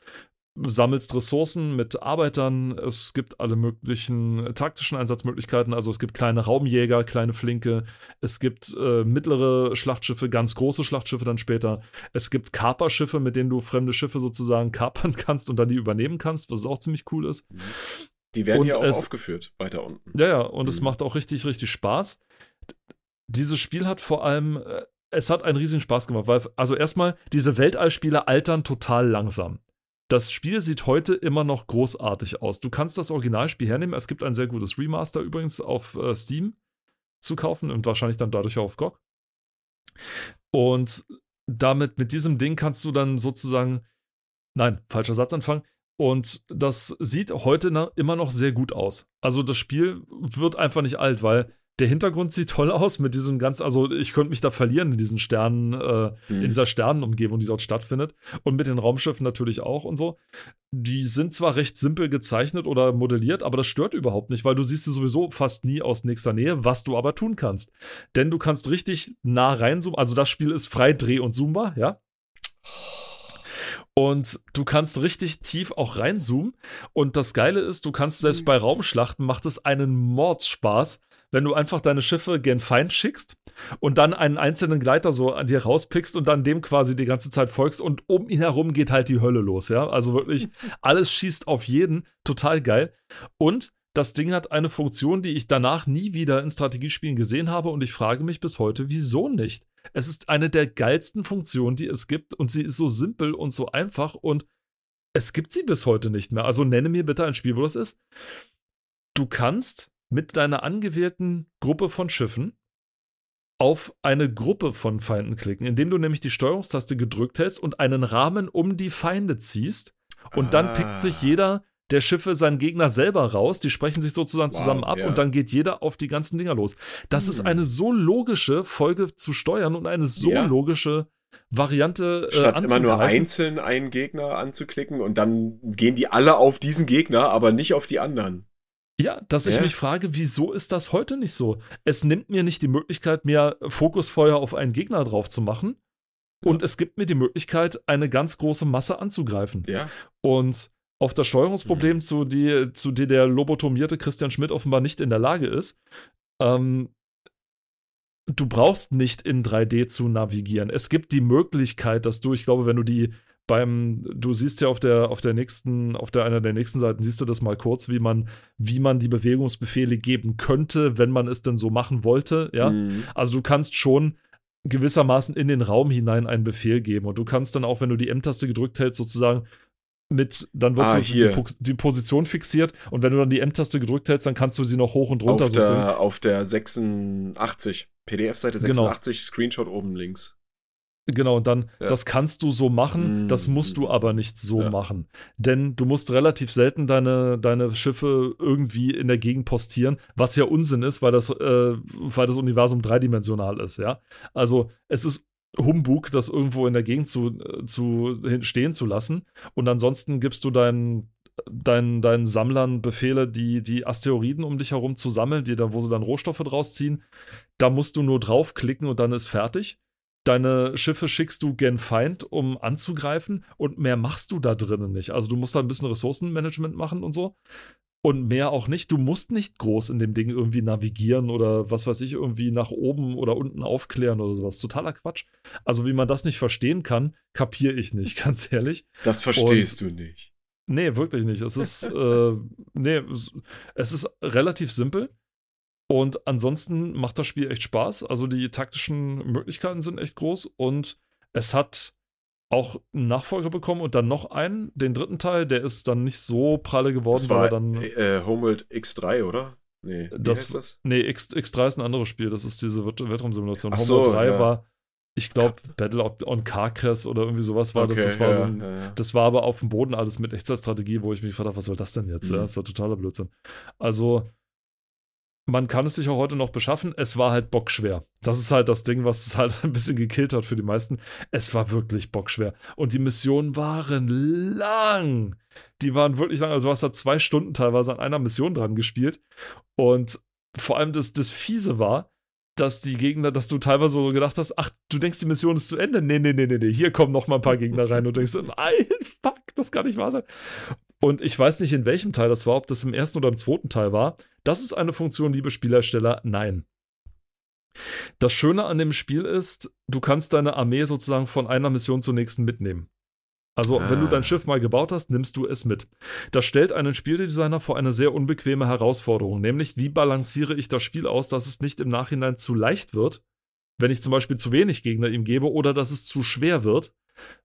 sammelst Ressourcen mit Arbeitern. Es gibt alle möglichen taktischen Einsatzmöglichkeiten. Also es gibt kleine Raumjäger, kleine Flinke. Es gibt äh, mittlere Schlachtschiffe, ganz große Schlachtschiffe dann später. Es gibt Kaperschiffe, mit denen du fremde Schiffe sozusagen kapern kannst und dann die übernehmen kannst, was auch ziemlich cool ist. Die werden ja auch es, aufgeführt weiter unten. Ja, ja, und mhm. es macht auch richtig, richtig Spaß dieses Spiel hat vor allem, äh, es hat einen riesigen Spaß gemacht, weil, also erstmal, diese Weltallspiele altern total langsam. Das Spiel sieht heute immer noch großartig aus. Du kannst das Originalspiel hernehmen. Es gibt ein sehr gutes Remaster übrigens auf äh, Steam zu kaufen und wahrscheinlich dann dadurch auch auf GOG. Und damit, mit diesem Ding kannst du dann sozusagen, nein, falscher Satzanfang. Und das sieht heute immer noch sehr gut aus. Also das Spiel wird einfach nicht alt, weil der Hintergrund sieht toll aus mit diesem ganz, also ich könnte mich da verlieren in diesen Sternen, äh, mhm. in dieser Sternenumgebung, die dort stattfindet. Und mit den Raumschiffen natürlich auch und so. Die sind zwar recht simpel gezeichnet oder modelliert, aber das stört überhaupt nicht, weil du siehst sie sowieso fast nie aus nächster Nähe, was du aber tun kannst. Denn du kannst richtig nah reinzoomen. Also das Spiel ist frei dreh- und zoombar, ja. Und du kannst richtig tief auch reinzoomen. Und das Geile ist, du kannst selbst mhm. bei Raumschlachten macht es einen Mordsspaß, wenn du einfach deine Schiffe gen Feind schickst und dann einen einzelnen Gleiter so an dir rauspickst und dann dem quasi die ganze Zeit folgst und um ihn herum geht halt die Hölle los, ja. Also wirklich, alles schießt auf jeden, total geil. Und das Ding hat eine Funktion, die ich danach nie wieder in Strategiespielen gesehen habe und ich frage mich bis heute, wieso nicht? Es ist eine der geilsten Funktionen, die es gibt und sie ist so simpel und so einfach und es gibt sie bis heute nicht mehr. Also nenne mir bitte ein Spiel, wo das ist. Du kannst mit deiner angewählten Gruppe von Schiffen auf eine Gruppe von Feinden klicken, indem du nämlich die Steuerungstaste gedrückt hältst und einen Rahmen um die Feinde ziehst. Und ah. dann pickt sich ah. jeder der Schiffe seinen Gegner selber raus. Die sprechen sich sozusagen wow, zusammen ab ja. und dann geht jeder auf die ganzen Dinger los. Das hm. ist eine so logische Folge zu steuern und eine so ja. logische Variante. Äh, Statt immer nur einzeln einen Gegner anzuklicken und dann gehen die alle auf diesen Gegner, aber nicht auf die anderen. Ja, dass ich mich frage, wieso ist das heute nicht so? Es nimmt mir nicht die Möglichkeit, mehr Fokusfeuer auf einen Gegner drauf zu machen. Ja. Und es gibt mir die Möglichkeit, eine ganz große Masse anzugreifen. Ja. Und auf das Steuerungsproblem, mhm. zu, die, zu dem der lobotomierte Christian Schmidt offenbar nicht in der Lage ist, ähm, du brauchst nicht in 3D zu navigieren. Es gibt die Möglichkeit, dass du, ich glaube, wenn du die beim, du siehst ja auf der, auf der nächsten, auf der einer der nächsten Seiten, siehst du das mal kurz, wie man, wie man die Bewegungsbefehle geben könnte, wenn man es denn so machen wollte, ja. Mhm. Also du kannst schon gewissermaßen in den Raum hinein einen Befehl geben und du kannst dann auch, wenn du die M-Taste gedrückt hältst, sozusagen mit, dann wird Ah, so die, die Position fixiert und wenn du dann die M-Taste gedrückt hältst, dann kannst du sie noch hoch und runter auf, der, auf der 86, PDF-Seite Genau. 86, Screenshot oben links. Genau, und dann, Ja. das kannst du so machen, das musst du aber nicht so Ja. machen. Denn du musst relativ selten deine, deine Schiffe irgendwie in der Gegend postieren, was ja Unsinn ist, weil das, äh, weil das Universum dreidimensional ist, ja. Also es ist Humbug, das irgendwo in der Gegend zu, äh, zu stehen zu lassen. Und ansonsten gibst du deinen deinen, deinen Sammlern Befehle, die, die Asteroiden um dich herum zu sammeln, die da, wo sie dann Rohstoffe draus ziehen. Da musst du nur draufklicken und dann ist fertig. Deine Schiffe schickst du gen Feind, um anzugreifen und mehr machst du da drinnen nicht. Also du musst da ein bisschen Ressourcenmanagement machen und so. Und mehr auch nicht. Du musst nicht groß in dem Ding irgendwie navigieren oder was weiß ich, irgendwie nach oben oder unten aufklären oder sowas. Totaler Quatsch. Also wie man das nicht verstehen kann, kapiere ich nicht, ganz ehrlich. Das verstehst du nicht. Nee, wirklich nicht. Es ist, äh, nee, es ist relativ simpel. Und ansonsten macht das Spiel echt Spaß. Also die taktischen Möglichkeiten sind echt groß und es hat auch einen Nachfolger bekommen und dann noch einen, den dritten Teil, der ist dann nicht so pralle geworden, Das weil war er dann. äh, Homeworld X3, oder? Nee, wie Das- heißt das? Nee, X, X3 ist ein anderes Spiel, das ist diese Welt- Weltraumsimulation. Ach so, Homeworld 3 ja. war, ich glaube, Battle on Carcass oder irgendwie sowas war das. Das war ja, so ein ja. Das war aber auf dem Boden alles mit Echtzeitstrategie, wo ich mich habe, was soll das denn jetzt? Mhm. Das ist ja totaler Blödsinn. Also, man kann es sich auch heute noch beschaffen. Es war halt bockschwer. Das ist halt das Ding, was es halt ein bisschen gekillt hat für die meisten. Es war wirklich bockschwer. Und die Missionen waren lang. Die waren wirklich lang. Also, du hast da zwei Stunden teilweise an einer Mission dran gespielt. Und vor allem das, das Fiese war, dass die Gegner, dass du teilweise so gedacht hast, ach, du denkst, die Mission ist zu Ende. Nee, nee, nee, nee, nee. Hier kommen noch mal ein paar Gegner rein und denkst, nein, fuck, das kann nicht wahr sein. Und ich weiß nicht, in welchem Teil das war, ob das im ersten oder im zweiten Teil war. Das ist eine Funktion, liebe Spielersteller, nein. Das Schöne an dem Spiel ist, du kannst deine Armee sozusagen von einer Mission zur nächsten mitnehmen. Also, wenn du Ah. dein Schiff mal gebaut hast, nimmst du es mit. Das stellt einen Spieldesigner vor eine sehr unbequeme Herausforderung, nämlich wie balanciere ich das Spiel aus, dass es nicht im Nachhinein zu leicht wird, wenn ich zum Beispiel zu wenig Gegner ihm gebe, oder dass es zu schwer wird,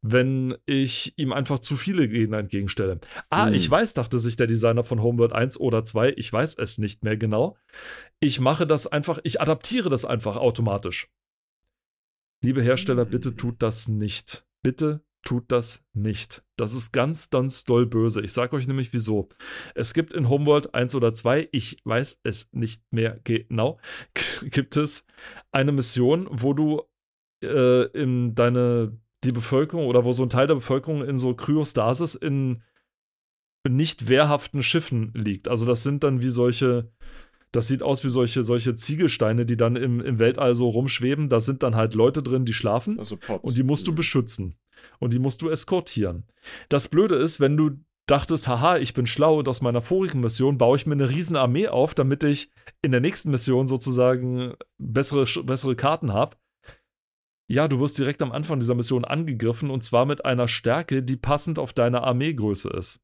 wenn ich ihm einfach zu viele Gegner entgegenstelle. Ah, Hm. ich weiß, dachte sich der Designer von Homeworld 1 oder 2, ich weiß es nicht mehr genau. Ich mache das einfach, ich adaptiere das einfach automatisch. Liebe Hersteller, Hm. bitte tut das nicht. Bitte tut das nicht. Das ist ganz, ganz doll böse. Ich sage euch nämlich wieso. Es gibt in Homeworld 1 oder 2, ich weiß es nicht mehr genau, gibt es eine Mission, wo du äh, in deine, die Bevölkerung oder wo so ein Teil der Bevölkerung in so Kryostasis in nicht wehrhaften Schiffen liegt. Also das sind dann wie solche, das sieht aus wie solche, solche Ziegelsteine, die dann im, im Weltall so rumschweben. Da sind dann halt Leute drin, die schlafen. Also. Und die musst du Mhm. beschützen. Und die musst du eskortieren. Das Blöde ist, wenn du dachtest, haha, ich bin schlau und aus meiner vorigen Mission baue ich mir eine riesen Armee auf, damit ich in der nächsten Mission sozusagen bessere, bessere Karten habe. Ja, du wirst direkt am Anfang dieser Mission angegriffen und zwar mit einer Stärke, die passend auf deine Armeegröße ist.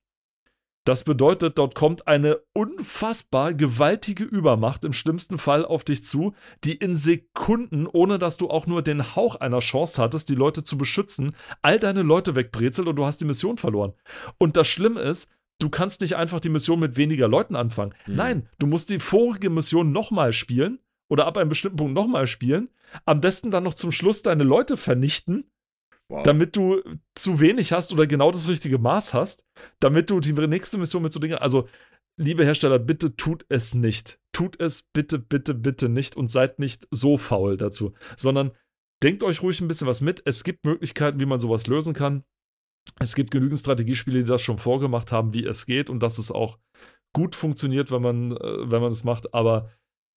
Das bedeutet, dort kommt eine unfassbar gewaltige Übermacht im schlimmsten Fall auf dich zu, die in Sekunden, ohne dass du auch nur den Hauch einer Chance hattest, die Leute zu beschützen, all deine Leute wegbrezelt und du hast die Mission verloren. Und das Schlimme ist, du kannst nicht einfach die Mission mit weniger Leuten anfangen. Mhm. Nein, du musst die vorige Mission nochmal spielen oder ab einem bestimmten Punkt nochmal spielen. Am besten dann noch zum Schluss deine Leute vernichten Wow. damit du zu wenig hast oder genau das richtige Maß hast, damit du die nächste Mission mit so Dingen. Also, liebe Hersteller, bitte tut es nicht. Tut es bitte, bitte, bitte nicht und seid nicht so faul dazu, sondern denkt euch ruhig ein bisschen was mit. Es gibt Möglichkeiten, wie man sowas lösen kann. Es gibt genügend Strategiespiele, die das schon vorgemacht haben, wie es geht und dass es auch gut funktioniert, wenn man, äh, wenn man es macht. Aber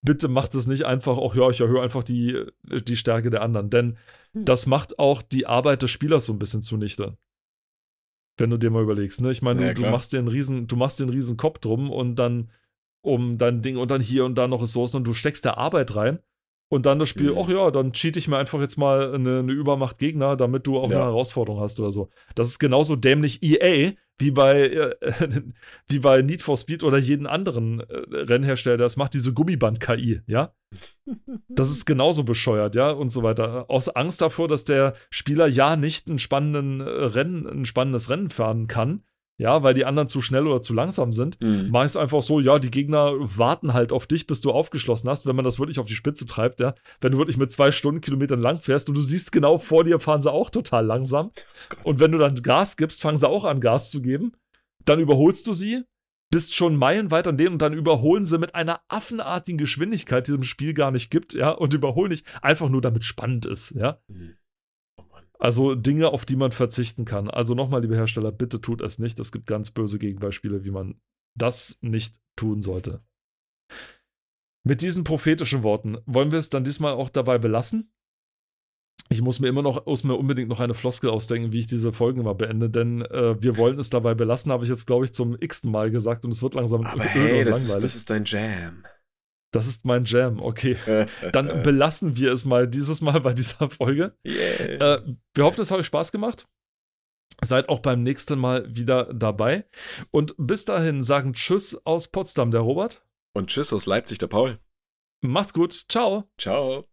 bitte macht es nicht einfach, ach ja, ich erhöhe einfach die, die Stärke der anderen. Denn das macht auch die Arbeit des Spielers so ein bisschen zunichte. Wenn du dir mal überlegst, ne? Ich meine, Ja, du, du machst dir einen riesen, du machst dir einen riesen Kopf drum und dann um dein Ding und dann hier und da noch Ressourcen und du steckst da Arbeit rein und dann das Spiel, Mhm. ach ja, dann cheat ich mir einfach jetzt mal eine, eine Übermacht Gegner, damit du auch Ja. eine Herausforderung hast oder so. Das ist genauso dämlich EA wie bei, äh, wie bei Need for Speed oder jeden anderen äh, Rennhersteller, das macht, diese Gummiband-KI, ja? Das ist genauso bescheuert, ja, und so weiter. Aus Angst davor, dass der Spieler ja nicht einen spannenden äh, Rennen, ein spannendes Rennen fahren kann, ja, weil die anderen zu schnell oder zu langsam sind, mhm. mache ich es einfach so, ja, die Gegner warten halt auf dich, bis du aufgeschlossen hast, wenn man das wirklich auf die Spitze treibt, ja. Wenn du wirklich mit zwei Stundenkilometern lang fährst und du siehst genau vor dir, fahren sie auch total langsam. Oh und wenn du dann Gas gibst, fangen sie auch an, Gas zu geben. Dann überholst du sie, bist schon meilenweit an denen und dann überholen sie mit einer affenartigen Geschwindigkeit, die es im Spiel gar nicht gibt, ja, und überholen nicht, einfach nur damit spannend ist, ja. Mhm. Also Dinge, auf die man verzichten kann. Also nochmal, liebe Hersteller, bitte tut es nicht. Es gibt ganz böse Gegenbeispiele, wie man das nicht tun sollte. Mit diesen prophetischen Worten wollen wir es dann diesmal auch dabei belassen. Ich muss mir immer noch, muss mir unbedingt noch eine Floskel ausdenken, wie ich diese Folgen immer beende, denn äh, wir wollen es dabei belassen, habe ich jetzt, glaube ich, zum x-ten Mal gesagt und es wird langsam Aber hey, das langweilig. Ist, das ist dein Jam. Das ist mein Jam, okay. Dann belassen wir es mal dieses Mal bei dieser Folge. Yeah. Äh, wir hoffen, es hat euch Spaß gemacht. Seid auch beim nächsten Mal wieder dabei. Und bis dahin sagen Tschüss aus Potsdam, der Robert. Und Tschüss aus Leipzig, der Paul. Macht's gut. Ciao. Ciao.